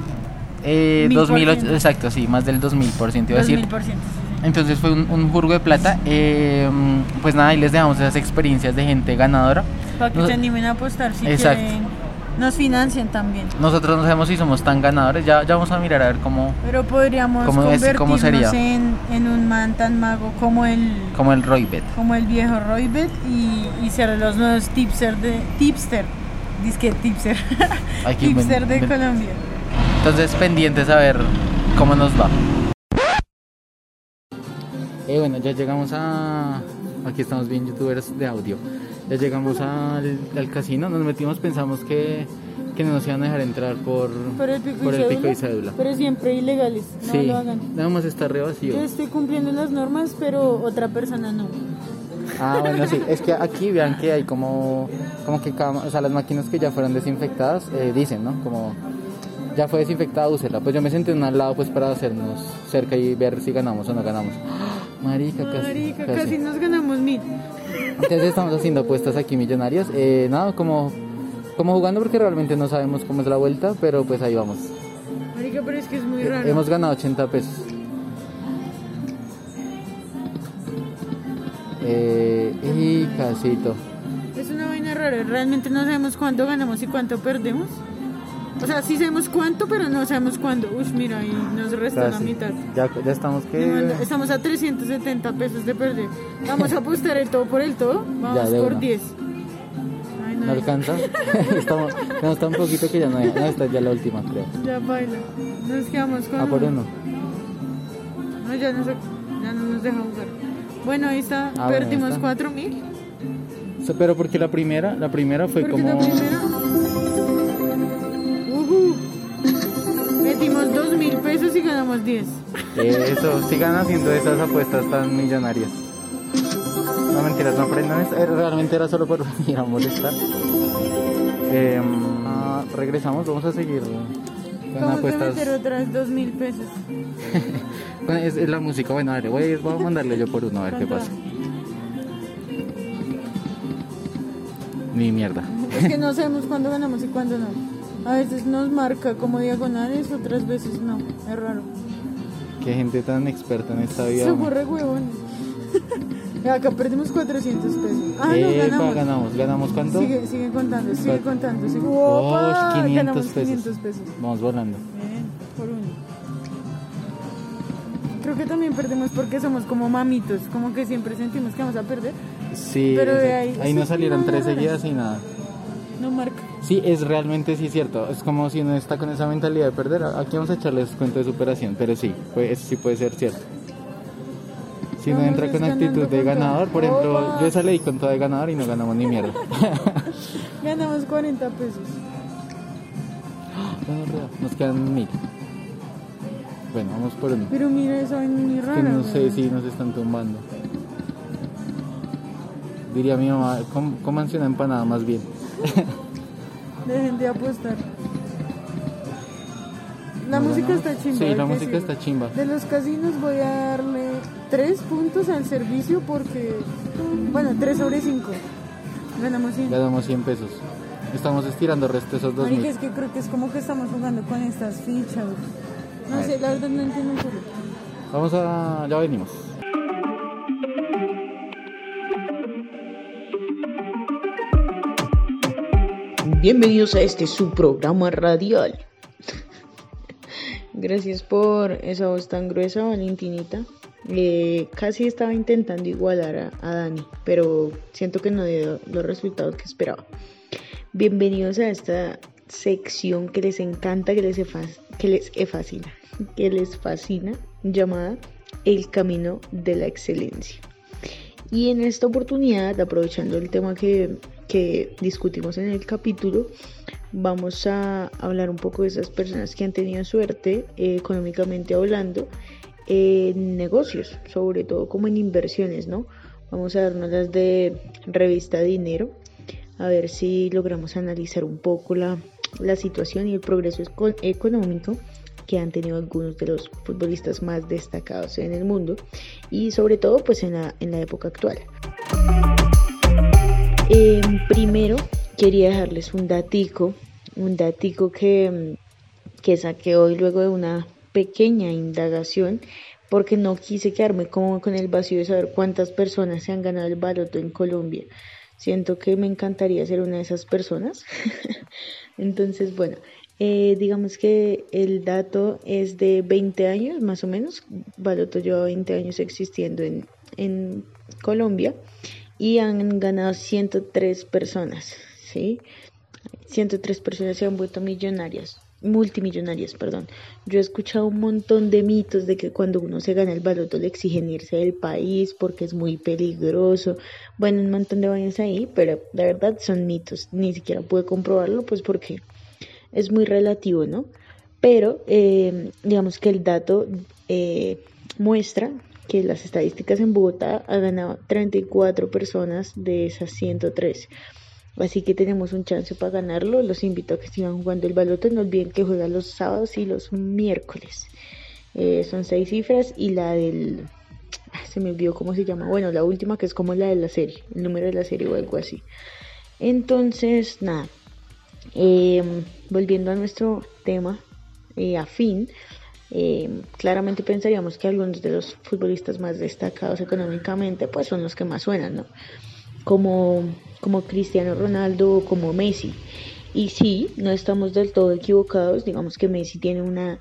eh, Mil por 2008. ciento. Exacto, sí, más del 2000 por ciento iba a decir. 2000%. sí, sí. Entonces fue un, un jurgo de plata. Eh, pues nada, ahí les dejamos esas experiencias de gente ganadora. Para que No- se animen a apostar si Exacto. quieren. Nos financian también. Nosotros no sabemos si somos tan ganadores. Ya, ya vamos a mirar a ver cómo, Pero podríamos ¿Cómo es? convertirnos ¿Cómo sería? En, en un man tan mago como el como el Roybet. como el viejo Roybet y, y ser los nuevos tipster de tipster. Disque tipster. Aquí, tipster ven- de ven. Colombia. Entonces, pendientes a ver cómo nos va. Eh, bueno, ya llegamos a. Aquí estamos bien, youtubers de audio. Ya llegamos al, al casino, nos metimos, pensamos que, que no nos iban a dejar entrar por, Por el pico, por y, el cédula, pico y cédula. Pero siempre ilegales. No sí, lo hagan. nada más está re vacío. Yo estoy cumpliendo las normas, pero otra persona no. Ah, bueno, sí, es que aquí vean que hay como, como que cada, o sea, las máquinas que ya fueron desinfectadas eh, dicen, ¿no? Como ya fue desinfectada, úsela. Pues yo me senté en un lado pues para hacernos cerca y ver si ganamos o no ganamos. Marica, casi. Marica, casi. casi nos ganamos mil. Entonces estamos haciendo apuestas aquí millonarias. Eh, nada, como, como jugando porque realmente no sabemos cómo es la vuelta, pero pues ahí vamos. Marica, pero es que es muy Eh, raro. Hemos ganado 80 pesos. Eh, y casito. Es una vaina rara. Realmente no sabemos cuánto ganamos y cuánto perdemos. O sea, sí sabemos cuánto, pero no sabemos cuándo. Uy, mira, ahí nos resta la mitad. Ya, ya estamos que... Estamos a 370 pesos de perder. Vamos a apostar el todo por el todo. Vamos Ya, por una. 10. ¿No alcanza? Estamos, no, está un poquito que ya no hay. No, esta es ya la última, creo. Ya baila. Nos quedamos con. Ah, por uno. No, ya no, ya no nos deja jugar. Bueno, ahí está. Ah, Perdimos está. 4 mil. Pero porque la primera, la primera fue Porque como. la primera. Pesos y ganamos 10. Eso, sigan haciendo esas apuestas tan millonarias. No mentiras, no aprendan eso. Eh, Realmente era solo por venir a molestar. Eh, ah, regresamos, vamos a seguir con Vamos a otras 2 mil pesos. Bueno, es, es la música. Bueno, a ver, voy, voy a mandarle yo por uno a ver qué ¿Cuánto pasa. Ni mierda. Es que no sabemos cuándo ganamos y cuándo no. A veces nos marca como diagonales, otras veces no. Es raro. Qué gente tan experta en esta vida. Se ocurre huevón. Acá perdimos 400 pesos. Ah, no, ganamos. ganamos. ¿Ganamos cuánto? Sigue, sigue contando, sigue contando. Sigue. Oh, ¡Opa! 500 Ganamos pesos. 500 pesos. Vamos volando. Bien, por uno. Creo que también perdemos porque somos como mamitos, como que siempre sentimos que vamos a perder. Sí, Pero de ahí- ahí no salieron tres seguidas y nada. No marca. Sí, es realmente sí cierto. Es como si uno está con esa mentalidad de perder. Aquí vamos a echarles cuento de superación, pero sí, pues, eso sí puede ser cierto. Si Vamos entra con actitud de todo. ganador, por ejemplo, Opa. yo esa leí con toda de ganador y no ganamos ni mierda. Ganamos 40 pesos. Nos quedan mil. Bueno, vamos por uno. Pero mira, eso es muy Que raro. no sé si nos están tumbando. Diría mi mamá, "Com- cómanse una empanada más bien. Dejen de apostar. La ¿No música ganamos? está chimba. Sí, hay la música decirlo. está chimba. De los casinos voy a darle 3 puntos al servicio porque, bueno, 3 sobre 5. Ganamos 100. Ya damos 100 pesos. Estamos estirando resto esos dos Marica, es que creo que es como que estamos jugando con estas fichas. No sé, la verdad no entiendo un poco. Vamos a... ya venimos. Bienvenidos a este su programa radial. Gracias por esa voz tan gruesa, Valentinita. Eh, casi estaba intentando igualar a, a Dani, pero siento que no dio los resultados que esperaba. Bienvenidos a esta sección que les encanta, que les, efa- que les e fascina, que les fascina, llamada El Camino de la Excelencia. Y en esta oportunidad, aprovechando el tema que, que discutimos en el capítulo, vamos a hablar un poco de esas personas que han tenido suerte eh, económicamente hablando en negocios, sobre todo como en inversiones, ¿no? Vamos a darnos las de revista Dinero, a ver si logramos analizar un poco la, la situación y el progreso económico que han tenido algunos de los futbolistas más destacados en el mundo y sobre todo pues en la, en la época actual. Eh, primero quería dejarles un datico, un datico que, mm, que saqué hoy luego de una pequeña indagación porque no quise quedarme como con el vacío de saber cuántas personas se han ganado el baloto en Colombia. Siento que me encantaría ser una de esas personas. Entonces, bueno, eh, digamos que el dato es de 20 años más o menos. Baloto lleva 20 años existiendo en, en Colombia y han ganado 103 personas, ¿sí? 103 personas se han vuelto millonarias, multimillonarias, perdón. Yo he escuchado un montón de mitos de que cuando uno se gana el baloto le exigen irse del país porque es muy peligroso. Bueno, un montón de vainas ahí, pero la verdad son mitos. Ni siquiera pude comprobarlo, pues porque es muy relativo, ¿no? Pero eh, digamos que el dato eh, muestra que las estadísticas en Bogotá ha ganado 34 personas de esas 103. Así que tenemos un chance para ganarlo. Los invito a que sigan jugando el baloto. No olviden que juega los sábados y los miércoles. Eh, son seis cifras y la del... ah, Se me olvidó cómo se llama. Bueno, la última que es como la de la serie. El número de la serie o algo así. Entonces, nada. Eh, volviendo a nuestro tema eh, afín. Eh, claramente pensaríamos que algunos de los futbolistas más destacados económicamente pues son los que más suenan, ¿no? Como, como Cristiano Ronaldo o como Messi. Y sí, no estamos del todo equivocados, digamos que Messi tiene una,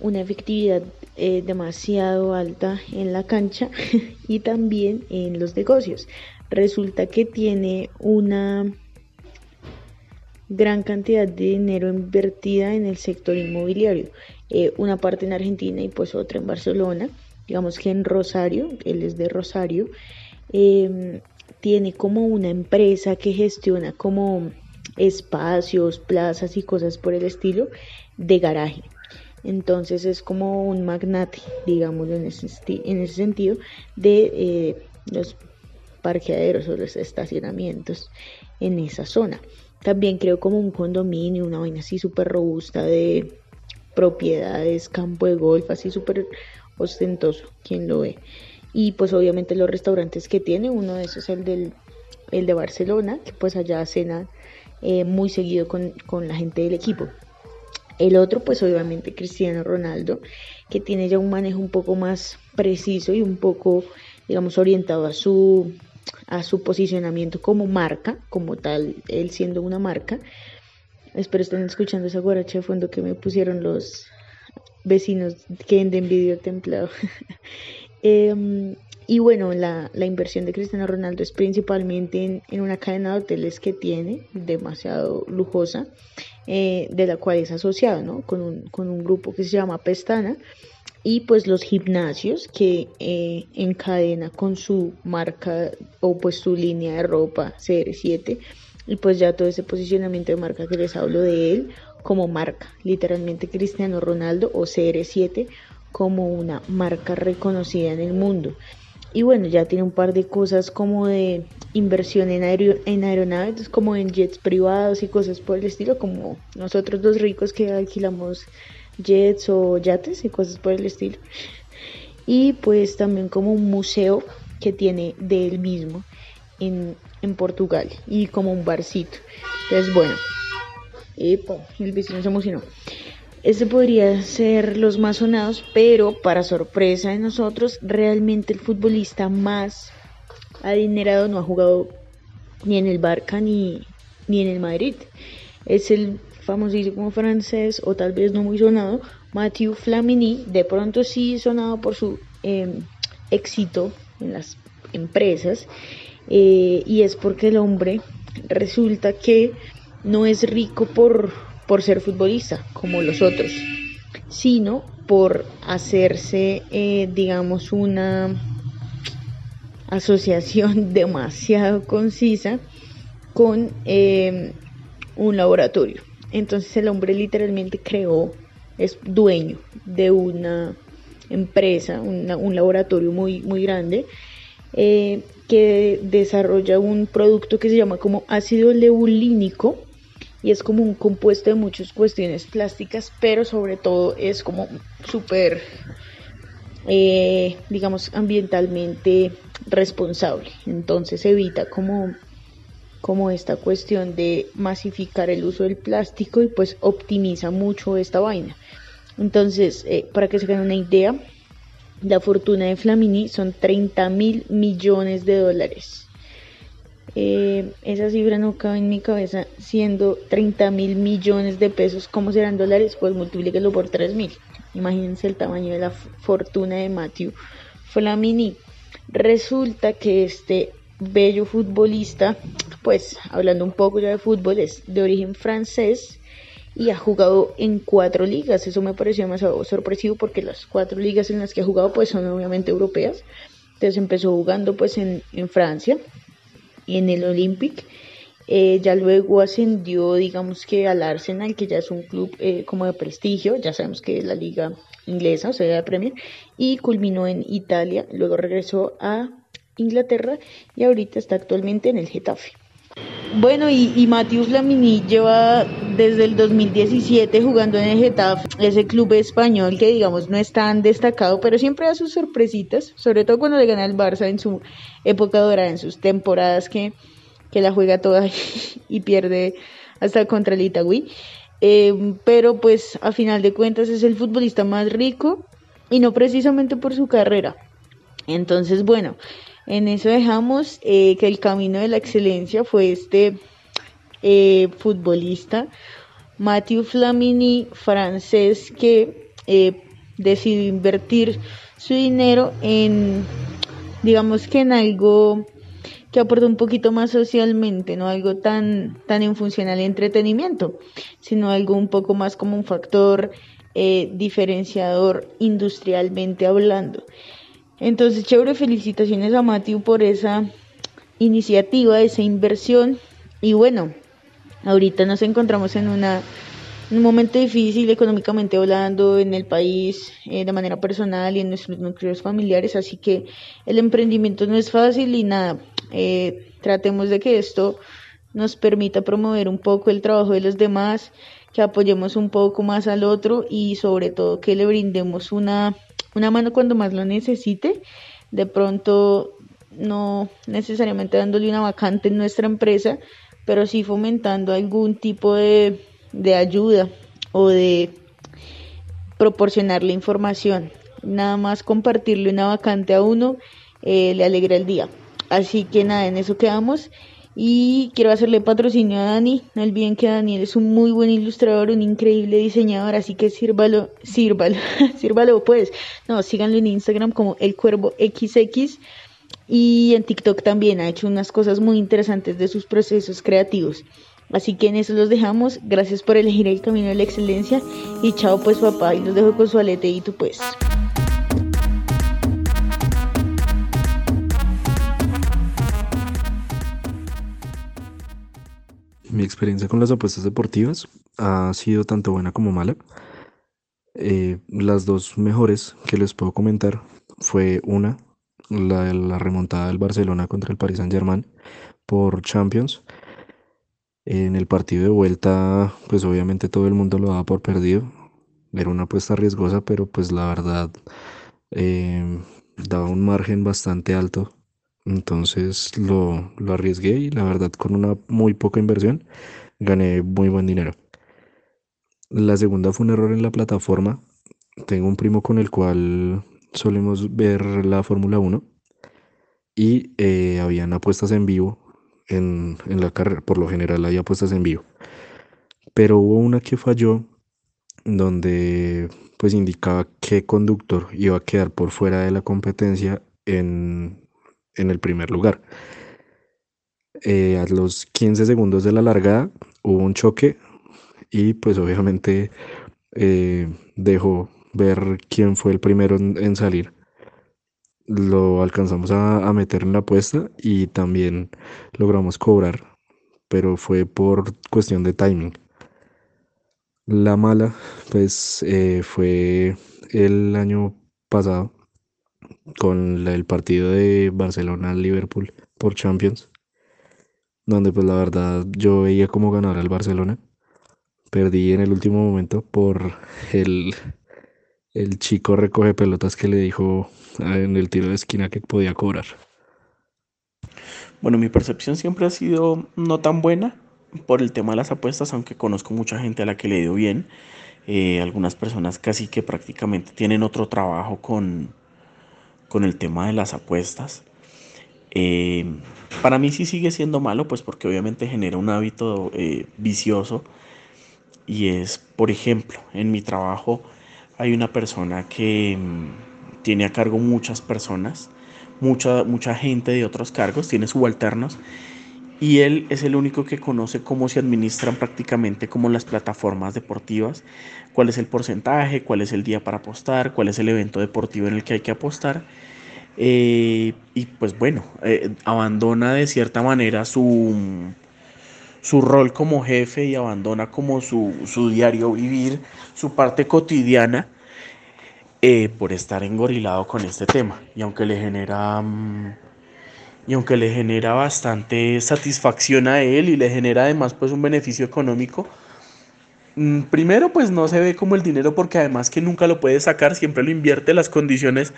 una efectividad eh, demasiado alta en la cancha y también en los negocios. Resulta que tiene una gran cantidad de dinero invertida en el sector inmobiliario, eh, una parte en Argentina y pues otra en Barcelona, digamos que en Rosario, él es de Rosario, em, tiene como una empresa que gestiona como espacios, plazas y cosas por el estilo de garaje. Entonces es como un magnate, digamos, en ese, en ese sentido, de eh, los parqueaderos o los estacionamientos en esa zona. También creo como un condominio, una vaina así súper robusta de propiedades, campo de golf, así súper ostentoso, quien lo ve. Y pues obviamente los restaurantes que tiene, uno de esos es el, del, el de Barcelona, que pues allá cena eh, muy seguido con, con la gente del equipo. El otro, pues obviamente Cristiano Ronaldo, que tiene ya un manejo un poco más preciso y un poco, digamos, orientado a su a su posicionamiento como marca, como tal, él siendo una marca. Espero estén escuchando esa guaracha de fondo que me pusieron los vecinos que den vídeo templado. Em, y bueno, la, inversión de Cristiano Ronaldo es principalmente en, una cadena de hoteles que tiene, demasiado lujosa, eh, de la cual es asociado ¿no? con, un, con un grupo que se llama Pestana y pues los gimnasios que eh, encadena con su marca o pues su línea de ropa CR7 y pues ya todo ese posicionamiento de marca que les hablo de él como marca, literalmente Cristiano Ronaldo o CR7 como una marca reconocida en el mundo. Y bueno, ya tiene un par de cosas como de inversión en, en aeronaves, como en jets privados y cosas por el estilo, como nosotros los ricos que alquilamos jets o yates y cosas por el estilo. Y pues también como un museo que tiene de él mismo en, Portugal y como un barcito. Entonces, bueno, el vecino se emocionó. Este podría ser los más sonados, pero para sorpresa de nosotros, realmente el futbolista más adinerado no ha jugado ni en el Barca ni, ni en el Madrid. Es el famosísimo francés o tal vez no muy sonado, Mathieu Flamini, de pronto sí sonado por su em, éxito en las empresas eh, y es porque el hombre resulta que no es rico por, por ser futbolista como los otros, sino por hacerse, eh, digamos, una asociación demasiado concisa con em, un laboratorio. Entonces el hombre literalmente creó, es dueño de una empresa, un laboratorio muy, muy grande, eh, que desarrolla un producto que se llama como ácido leulínico y es como un compuesto de muchas cuestiones plásticas, pero sobre todo es como súper, eh, digamos, ambientalmente responsable. Entonces evita como como esta cuestión de masificar el uso del plástico y pues optimiza mucho esta vaina. Entonces, eh, para que se den una idea, la fortuna de Flamini son 30 mil millones de dólares. Eh, esa cifra no cabe en mi cabeza, siendo 30 mil millones de pesos, ¿cómo serán dólares? Pues multiplíquelo por 3 mil. Imagínense el tamaño de la fortuna de Matthew Flamini. Resulta que este bello futbolista, pues hablando un poco ya de fútbol, es de origen francés y ha jugado en cuatro ligas. Eso me pareció demasiado sorpresivo porque las cuatro ligas en las que ha jugado pues son obviamente europeas. Entonces empezó jugando pues en, en Francia, en el Olympic. Eh, ya luego ascendió, digamos que al Arsenal, que ya es un club eh, como de prestigio, ya sabemos que es la liga inglesa, o sea, la Premier, y culminó en Italia, luego regresó a Inglaterra y ahorita está actualmente en el Getafe. Bueno, y, y Matius Lamini lleva desde el 2017 jugando en el Getafe, ese club español que digamos no es tan destacado, pero siempre da sus sorpresitas, sobre todo cuando le gana el Barça en su época dorada, en sus temporadas que, que la juega toda y pierde hasta contra el Itagüí. Eh, pero pues a final de cuentas es el futbolista más rico y no precisamente por su carrera. Entonces, bueno, en eso dejamos eh, que el camino de la excelencia fue este eh, futbolista, Matthew Flamini, francés, que eh, decidió invertir su dinero en, digamos que en algo que aporta un poquito más socialmente, no algo tan, tan en función al entretenimiento, sino algo un poco más como un factor diferenciador industrialmente hablando. Entonces, chévere, felicitaciones a Matthew por esa iniciativa, esa inversión. Y bueno, ahorita nos encontramos en una un momento difícil económicamente hablando en el país, eh, de manera personal y en nuestros núcleos familiares, así que el emprendimiento no es fácil y nada, eh, tratemos de que esto nos permita promover un poco el trabajo de los demás, que apoyemos un poco más al otro y sobre todo que le brindemos una, una mano cuando más lo necesite. De pronto, no necesariamente dándole una vacante en nuestra empresa, pero sí fomentando algún tipo de de ayuda o de proporcionarle información. Nada más compartirle una vacante a uno eh, le alegra el día. Así que nada, en eso quedamos. Y quiero hacerle patrocinio a Dani. No olviden que Daniel es un muy buen ilustrador, un increíble diseñador. Así que sírvalo, sírvalo, sírvalo pues. No, síganlo en Instagram como El Cuervo XX. Y en TikTok también ha hecho unas cosas muy interesantes de sus procesos creativos. Así que en eso los dejamos. Gracias por elegir el camino de la excelencia. Y chao pues papá. Y los dejo con su aleteíto pues. Mi experiencia con las apuestas deportivas ha sido tanto buena como mala. Eh, las dos mejores que les puedo comentar fue una, la, la remontada del Barcelona contra el Paris Saint Germain por Champions en el partido de vuelta, pues obviamente todo el mundo lo daba por perdido. Era una apuesta riesgosa, pero pues la verdad em, daba un margen bastante alto. Entonces lo, lo arriesgué y la verdad con una muy poca inversión gané muy buen dinero. La segunda fue un error en la plataforma. Tengo un primo con el cual solemos ver la Fórmula 1 y eh, habían apuestas en vivo en, la carrera. Por lo general hay apuestas en vivo. Pero hubo una que falló donde pues indicaba qué conductor iba a quedar por fuera de la competencia en, el primer lugar. Eh, a los 15 segundos de la largada hubo un choque y pues obviamente eh, dejó ver quién fue el primero en salir lo alcanzamos a, meter en la apuesta y también logramos cobrar, pero fue por cuestión de timing. La mala, pues eh, fue el año pasado con el partido de Barcelona-Liverpool por Champions, donde pues la verdad yo veía cómo ganar al Barcelona. Perdí en el último momento por el, el chico recoge pelotas que le dijo en el tiro de esquina que podía cobrar. Bueno, mi percepción siempre ha sido no tan buena por el tema de las apuestas, aunque conozco mucha gente a la que le dio bien. Eh, algunas personas casi que prácticamente tienen otro trabajo con, con el tema de las apuestas. Eh, para mí sí sigue siendo malo, pues porque obviamente genera un hábito eh, vicioso. Y es, por ejemplo, en mi trabajo hay una persona que mm, tiene a cargo muchas personas, mucha, mucha gente de otros cargos, tiene subalternos y él es el único que conoce cómo se administran prácticamente como las plataformas deportivas, cuál es el porcentaje, cuál es el día para apostar, cuál es el evento deportivo en el que hay que apostar. Eh, y pues bueno, eh, abandona de cierta manera su, su rol como jefe y abandona como su, su diario vivir, su parte cotidiana eh, por estar engorilado con este tema. Y aunque le genera. Mm, y aunque le genera bastante satisfacción a él y le genera además pues un beneficio económico, mm, primero pues no se ve como el dinero porque además que nunca lo puede sacar, siempre lo invierte, las condiciones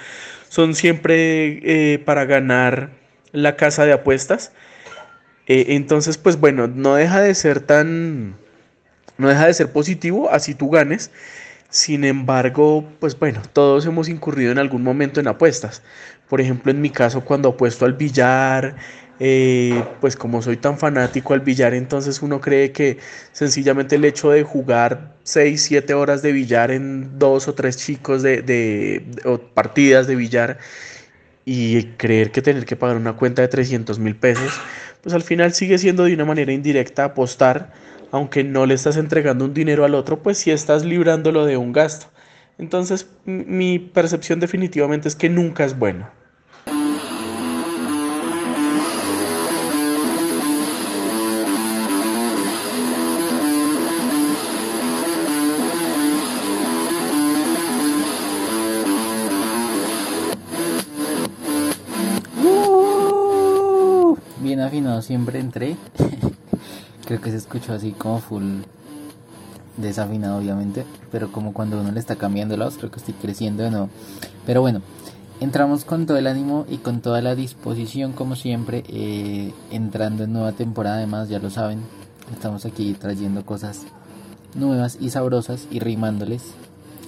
son siempre eh, para ganar la casa de apuestas. Eh, entonces pues bueno, no deja de ser tan, no deja de ser positivo, así tú ganes. Sin embargo, pues bueno, todos hemos incurrido en algún momento en apuestas. Por ejemplo, en mi caso, cuando apuesto al billar, eh, pues como soy tan fanático al billar, entonces uno cree que sencillamente el hecho de jugar 6, 7 horas de billar en dos o tres chicos de, partidas de billar, y creer que tener que pagar una cuenta de 300 mil pesos, pues al final sigue siendo de una manera indirecta apostar, aunque no le estás entregando un dinero al otro, pues sí estás librándolo de un gasto. Entonces mi percepción definitivamente es que nunca es bueno. Bien afinado siempre entré. Creo que se escuchó así como full desafinado obviamente, pero como cuando uno le está cambiando la voz, creo que estoy creciendo de nuevo. Pero bueno, entramos con todo el ánimo y con toda la disposición como siempre, eh, entrando en nueva temporada además, ya lo saben, estamos aquí trayendo cosas nuevas y sabrosas y rimándoles.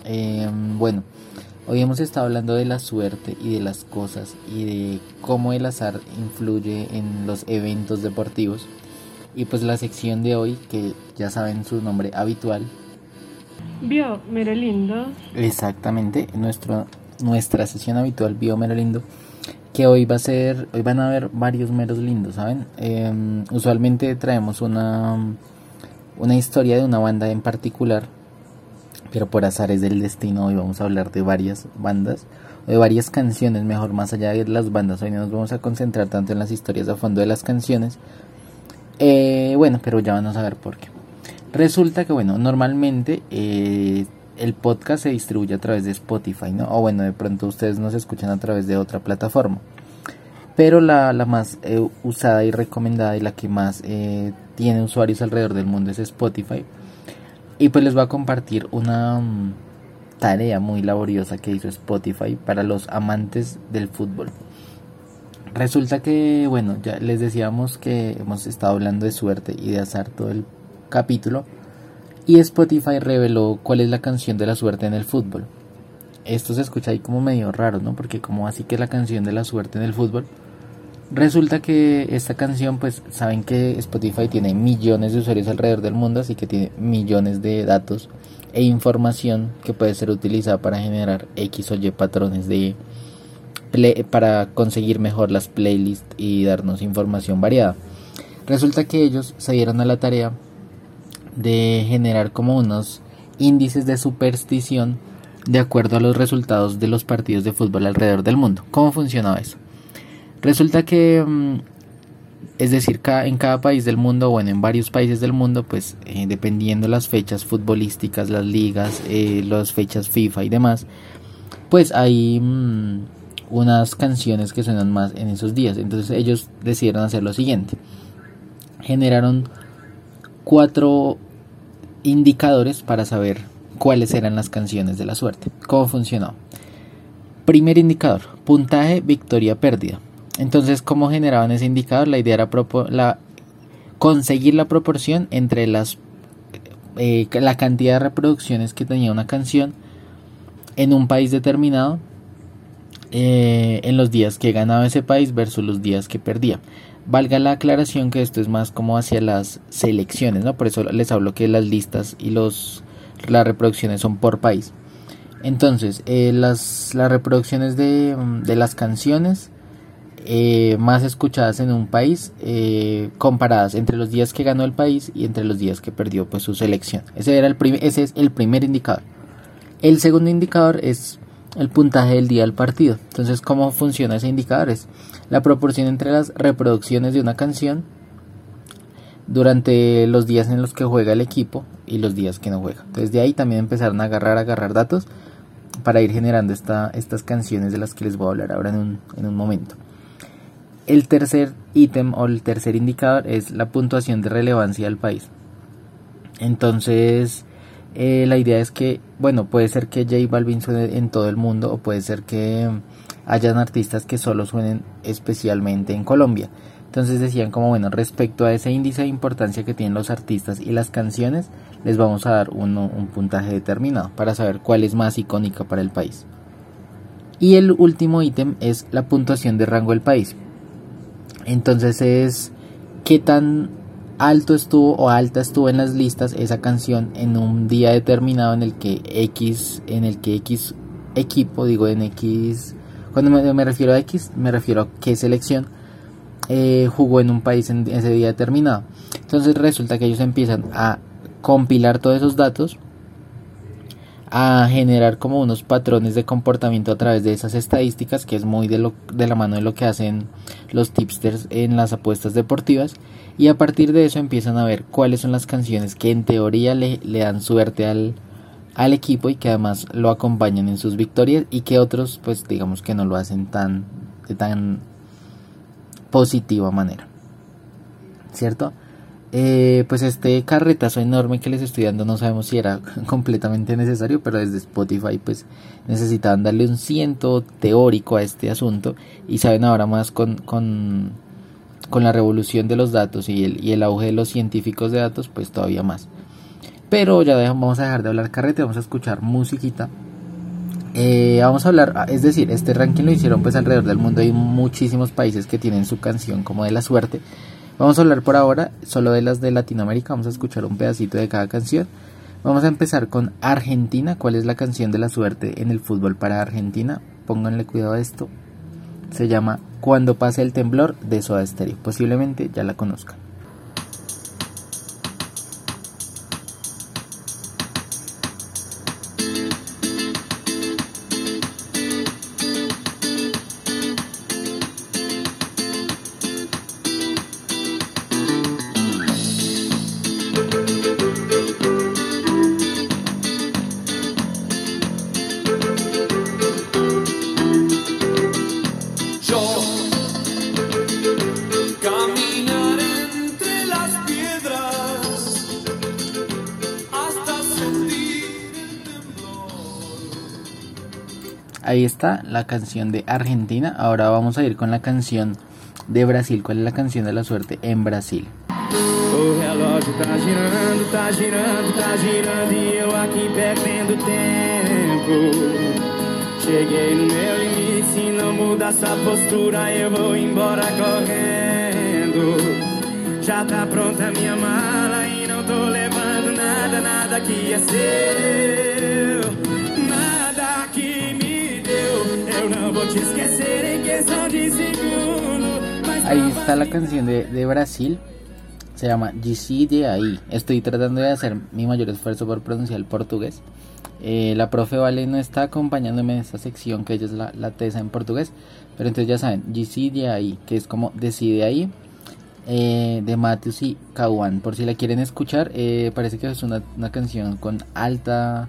Eh, bueno, hoy hemos estado hablando de la suerte y de las cosas y de cómo el azar influye en los eventos deportivos. Y pues la sección de hoy, que ya saben su nombre habitual. Vio Mero Lindo. Exactamente, nuestro, nuestra sesión habitual Vio Mero Lindo. Que hoy va a ser, hoy van a haber varios meros lindos, ¿saben? Eh, usualmente traemos una, una historia de una banda en particular. Pero por azares del destino hoy vamos a hablar de varias bandas. De varias canciones, mejor más allá de las bandas. Hoy no nos vamos a concentrar tanto en las historias a fondo de las canciones eh, bueno, pero ya van a saber por qué. Resulta que, bueno, normalmente eh, el podcast se distribuye a través de Spotify, ¿no? O bueno, de pronto ustedes nos escuchan a través de otra plataforma. Pero la, la más eh, usada y recomendada y la que más eh, tiene usuarios alrededor del mundo es Spotify. Y pues les voy a compartir una um, tarea muy laboriosa que hizo Spotify para los amantes del fútbol. Resulta que, bueno, ya les decíamos que hemos estado hablando de suerte y de azar todo el capítulo. Y Spotify reveló cuál es la canción de la suerte en el fútbol. Esto se escucha ahí como medio raro, ¿no? Porque como así que la canción de la suerte en el fútbol. Resulta que esta canción, pues saben que Spotify tiene millones de usuarios alrededor del mundo, así que tiene millones de datos e información que puede ser utilizada para generar X o Y patrones de, para conseguir mejor las playlists y darnos información variada. Resulta que ellos se dieron a la tarea de generar como unos índices de superstición de acuerdo a los resultados de los partidos de fútbol alrededor del mundo. ¿Cómo funcionaba eso? Resulta que, mm, es decir, en cada país del mundo, bueno, en varios países del mundo, pues eh, dependiendo las fechas futbolísticas, las ligas, eh, las fechas FIFA y demás, pues hay unas canciones que suenan más en esos días. Entonces ellos decidieron hacer lo siguiente. Generaron cuatro indicadores para saber cuáles eran las canciones de la suerte. ¿Cómo funcionó? Primer indicador, puntaje, victoria, pérdida. Entonces, ¿cómo generaban ese indicador? La idea era la, conseguir la proporción entre las, eh, la cantidad de reproducciones que tenía una canción en un país determinado eh, en los días que ganaba ese país versus los días que perdía. Valga la aclaración que esto es más como hacia las selecciones, ¿no? Por eso les hablo que las listas y los las reproducciones son por país. Entonces, eh, las, las reproducciones de, de las canciones eh, más escuchadas en un país comparadas entre los días que ganó el país y entre los días que perdió pues su selección. Ese, era el ese es el primer indicador. El segundo indicador es el puntaje del día del partido. Entonces, ¿cómo funciona ese indicador? Es la proporción entre las reproducciones de una canción durante los días en los que juega el equipo y los días que no juega. Entonces, de ahí también empezaron a agarrar, a agarrar datos para ir generando esta, estas canciones de las que les voy a hablar ahora en un, en un momento. El tercer ítem o el tercer indicador es la puntuación de relevancia del país. Entonces, eh, la idea es que, bueno, puede ser que J Balvin suene en todo el mundo o puede ser que hayan artistas que solo suenen especialmente en Colombia. Entonces decían como, bueno, respecto a ese índice de importancia que tienen los artistas y las canciones, les vamos a dar uno, un puntaje determinado para saber cuál es más icónica para el país. Y el último ítem es la puntuación de rango del país. Entonces es qué tan alto estuvo o alta estuvo en las listas esa canción en un día determinado en el que X, en el que X equipo, digo en X Cuando me, refiero a X, me refiero a qué selección eh, jugó en un país en ese día determinado. Entonces resulta que ellos empiezan a compilar todos esos datos, a generar como unos patrones de comportamiento a través de esas estadísticas, que es muy de, lo, de la mano de lo que hacen los tipsters en las apuestas deportivas. Y a partir de eso empiezan a ver cuáles son las canciones que en teoría le, le dan suerte al, al equipo y que además lo acompañan en sus victorias y que otros pues digamos que no lo hacen tan de tan positiva manera cierto eh, pues este carretazo enorme que les estoy dando no sabemos si era completamente necesario pero desde Spotify pues necesitaban darle un ciento teórico a este asunto y saben ahora más con, con, con la revolución de los datos y el, y el auge de los científicos de datos pues todavía más pero ya vamos a dejar de hablar carrete, vamos a escuchar musiquita. Eh, vamos a hablar, es decir, este ranking lo hicieron pues alrededor del mundo. Hay muchísimos países que tienen su canción como de la suerte. Vamos a hablar por ahora solo de las de Latinoamérica. Vamos a escuchar un pedacito de cada canción. Vamos a empezar con Argentina. ¿Cuál es la canción de la suerte en el fútbol para Argentina? Pónganle cuidado a esto. Se llama Cuando pase el temblor de Soda Stereo. Posiblemente ya la conozcan. Ahí está la canción de Argentina. Ahora vamos a ir con la canción de Brasil. ¿Cuál es la canción de la suerte en Brasil? O relógio tá girando, tá girando, tá girando e eu aqui perdendo tempo. Cheguei no meu limite, se não muda essa postura eu vou embora correndo. Já tá pronta minha mala e não tô levando nada, nada que é seu. Ahí está la canción de, de Brasil. Se llama GC de ahí. Estoy tratando de hacer mi mayor esfuerzo por pronunciar el portugués. Eh, la profe Vale no está acompañándome en esta sección que ella es la, la tesa en portugués. Pero entonces ya saben, GC de ahí, que es como decide ahí. eh, de Matthews y Kawan. Por si la quieren escuchar, eh, parece que es una, una canción con alta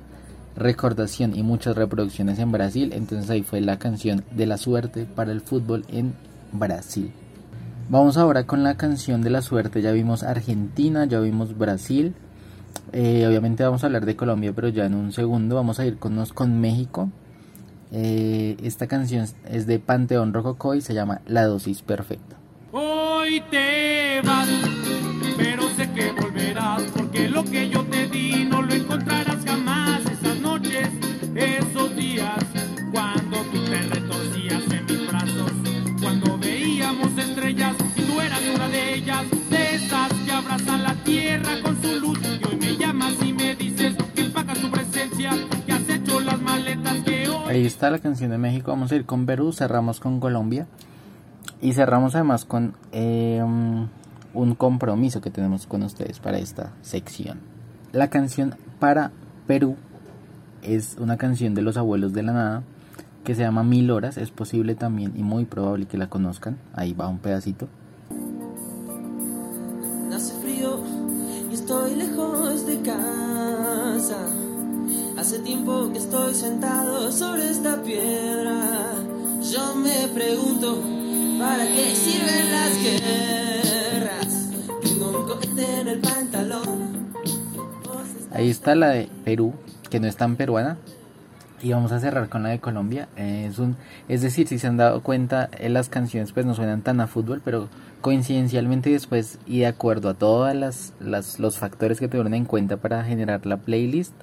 recordación y muchas reproducciones en Brasil. Entonces ahí fue la canción de la suerte para el fútbol en Brasil. Vamos ahora con la canción de la suerte. Ya vimos Argentina, ya vimos Brasil. Eh, obviamente vamos a hablar de Colombia, pero ya en un segundo vamos a ir con, con México. Eh, esta canción es de Panteón Rococó y se llama La dosis perfecta. Hoy te vas, pero sé que volverás, porque lo que yo te di no lo encontrarás tierra con su luz. Me llamas y me dices que pagas tu presencia, que has hecho las maletas que hoy. Ahí está la canción de México. Vamos a ir con Perú, cerramos con Colombia. Y cerramos además con eh, un compromiso que tenemos con ustedes para esta sección. La canción para Perú es una canción de los abuelos de la nada que se llama Mil Horas. Es posible también y muy probable que la conozcan. Ahí va un pedacito. Hace tiempo que estoy sentado sobre esta piedra. Yo me pregunto, ¿para qué sirven las guerras? Tengo un cohete en el pantalón. Ahí está la de Perú, que no es tan peruana. Y vamos a cerrar con la de Colombia. Es, un, es decir, si se han dado cuenta, eh, las canciones pues no suenan tan a fútbol, pero coincidencialmente después y de acuerdo a todos las, las, los factores que tuvieron en cuenta para generar la playlist,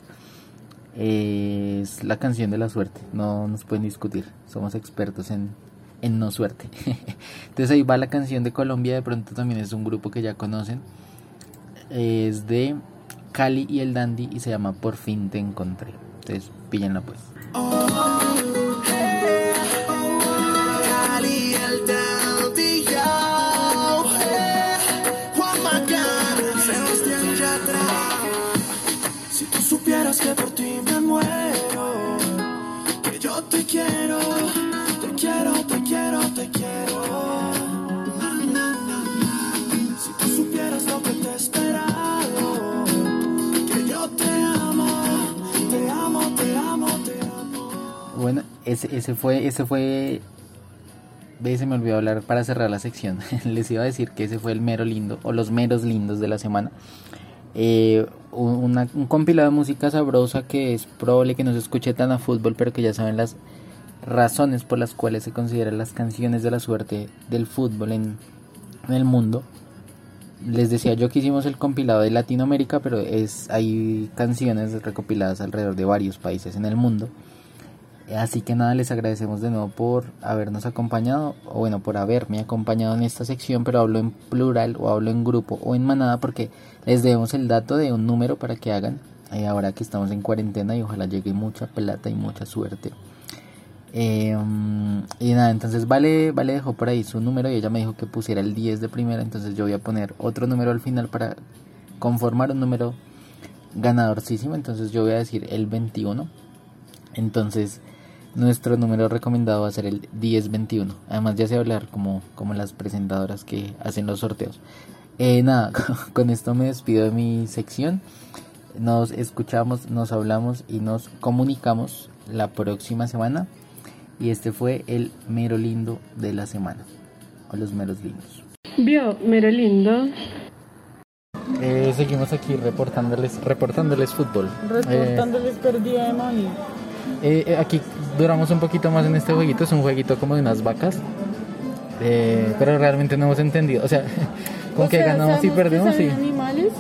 es la canción de la suerte. No nos pueden discutir. Somos expertos en, en no suerte. Entonces ahí va la canción de Colombia. De pronto también es un grupo que ya conocen. Es de Cali y el Dandy y se llama Por fin te encontré. Entonces, píllenla pues. Ese, ese fue, ese fue. Ve, se me olvidó hablar para cerrar la sección. Les iba a decir que ese fue el mero lindo, o los meros lindos de la semana. Eh, un, una- un compilado de música sabrosa que es probable que no se escuche tan a fútbol, pero que ya saben las razones por las cuales se consideran las canciones de la suerte del fútbol en, en el mundo. Les decía yo que hicimos el compilado de Latinoamérica, pero es hay canciones recopiladas alrededor de varios países en el mundo. Así que nada, les agradecemos de nuevo por habernos acompañado, o bueno, por haberme acompañado en esta sección, pero hablo en plural, o hablo en grupo, o en manada, porque les debemos el dato de un número para que hagan, eh, ahora que estamos en cuarentena y ojalá llegue mucha plata y mucha suerte. Um, y nada, entonces Vale, Vale dejó por ahí su número y ella me dijo que pusiera el 10 de primera, entonces yo voy a poner otro número al final para conformar un número ganadorcísimo, entonces yo voy a decir el 21. Entonces nuestro número recomendado va a ser el 1021. Además ya sé hablar como, como las presentadoras que hacen los sorteos. Eh, nada, con esto me despido de mi sección. Nos escuchamos, nos hablamos y nos comunicamos la próxima semana. Y este fue el mero lindo de la semana. O los meros lindos. Vio, mero lindo. Eh, seguimos aquí reportándoles, reportándoles fútbol. Eh, Reportándoles perdida de money. Eh, eh, aquí duramos un poquito más en este jueguito. Es un jueguito como de unas vacas. Eh, pero realmente no hemos entendido. O sea, con O que sea, ganamos y sabemos que perdemos, sí. animales,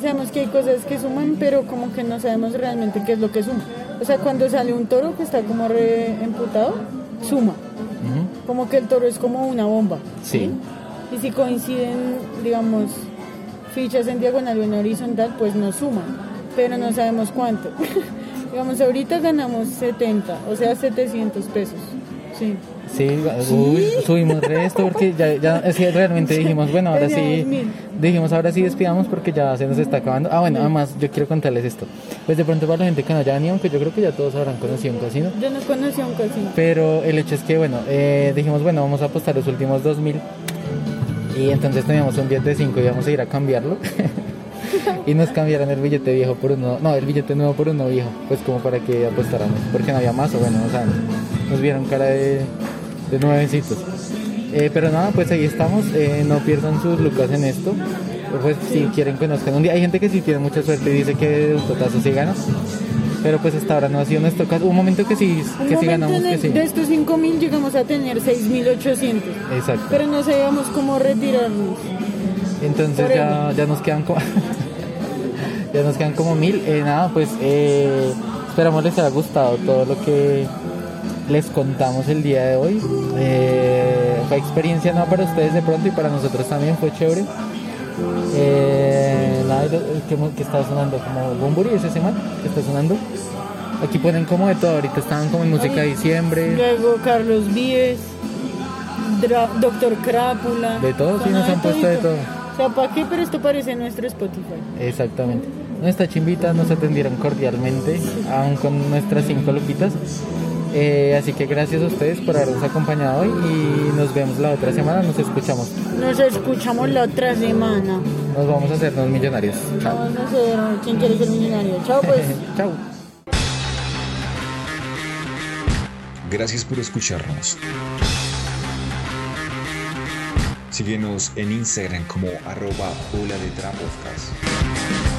sabemos que hay cosas que suman, pero como que no sabemos realmente qué es lo que suma. O sea, cuando sale un toro que está como re emputado, suma. Ujú. Como que el toro es como una bomba. Sí. Y si coinciden, digamos, fichas en diagonal o en horizontal, pues no suman. Pero no sabemos cuánto. digamos, ahorita ganamos 70, o sea, 700 pesos. Sí. Sí, uy, subimos resto porque ya, ya es que realmente dijimos, bueno, ahora sí, dijimos, ahora sí despidamos porque ya se nos está acabando. Ah, bueno, además yo quiero contarles esto. Pues de pronto para la gente que no haya venido, aunque yo creo que ya todos habrán conocido un casino. Yo no conocía un casino. Pero el hecho es que, bueno, eh, dijimos, bueno, vamos a apostar los últimos 2000. Y entonces teníamos un billete de 5 y íbamos a ir a cambiarlo. y nos cambiaron el billete viejo por uno, no, el billete nuevo por uno viejo, pues como para que apostáramos, porque no había más, o bueno, o sea, nos vieron cara de, de nuevecitos. Eh, pero nada, pues ahí estamos, eh, no pierdan sus lucas en esto. Pues si quieren conozcan un día, hay gente que sí tiene mucha suerte y dice que de un totazo sí gana. Pero pues hasta ahora no ha sido nuestro caso. Un momento que sí, que sí ganamos, que sí. De estos 5.000 llegamos a tener 6.800. Exacto. Pero no sabíamos cómo retirarnos. Entonces ya, ya nos quedan como ya nos quedan como mil. Eh, nada, pues eh, esperamos les haya gustado todo lo que les contamos el día de hoy. Eh, fue experiencia no para ustedes de pronto y para nosotros también fue chévere. Eh, nada, y lo- ¿qué, mu- qué está sonando? Como Bumburi, ese man que está sonando. Aquí ponen como de todo, ahorita estaban como en música de diciembre. Luego Carlos Vives, Dra- Doctor Crápula. De todo, sí, nos han puesto de todo. O sea, ¿para qué? Pero esto parece nuestro Spotify. Exactamente. Nuestra chimbita nos atendieron cordialmente, aún con nuestras cinco loquitas. Eh, así que gracias a ustedes por habernos acompañado hoy y nos vemos la otra semana, nos escuchamos. Nos escuchamos la otra semana. Nos vamos a hacernos millonarios. Chao. Vamos a hacer quién quiere ser millonario. Chao, pues. Chao. Gracias por escucharnos. Síguenos en Instagram como arroba bola de.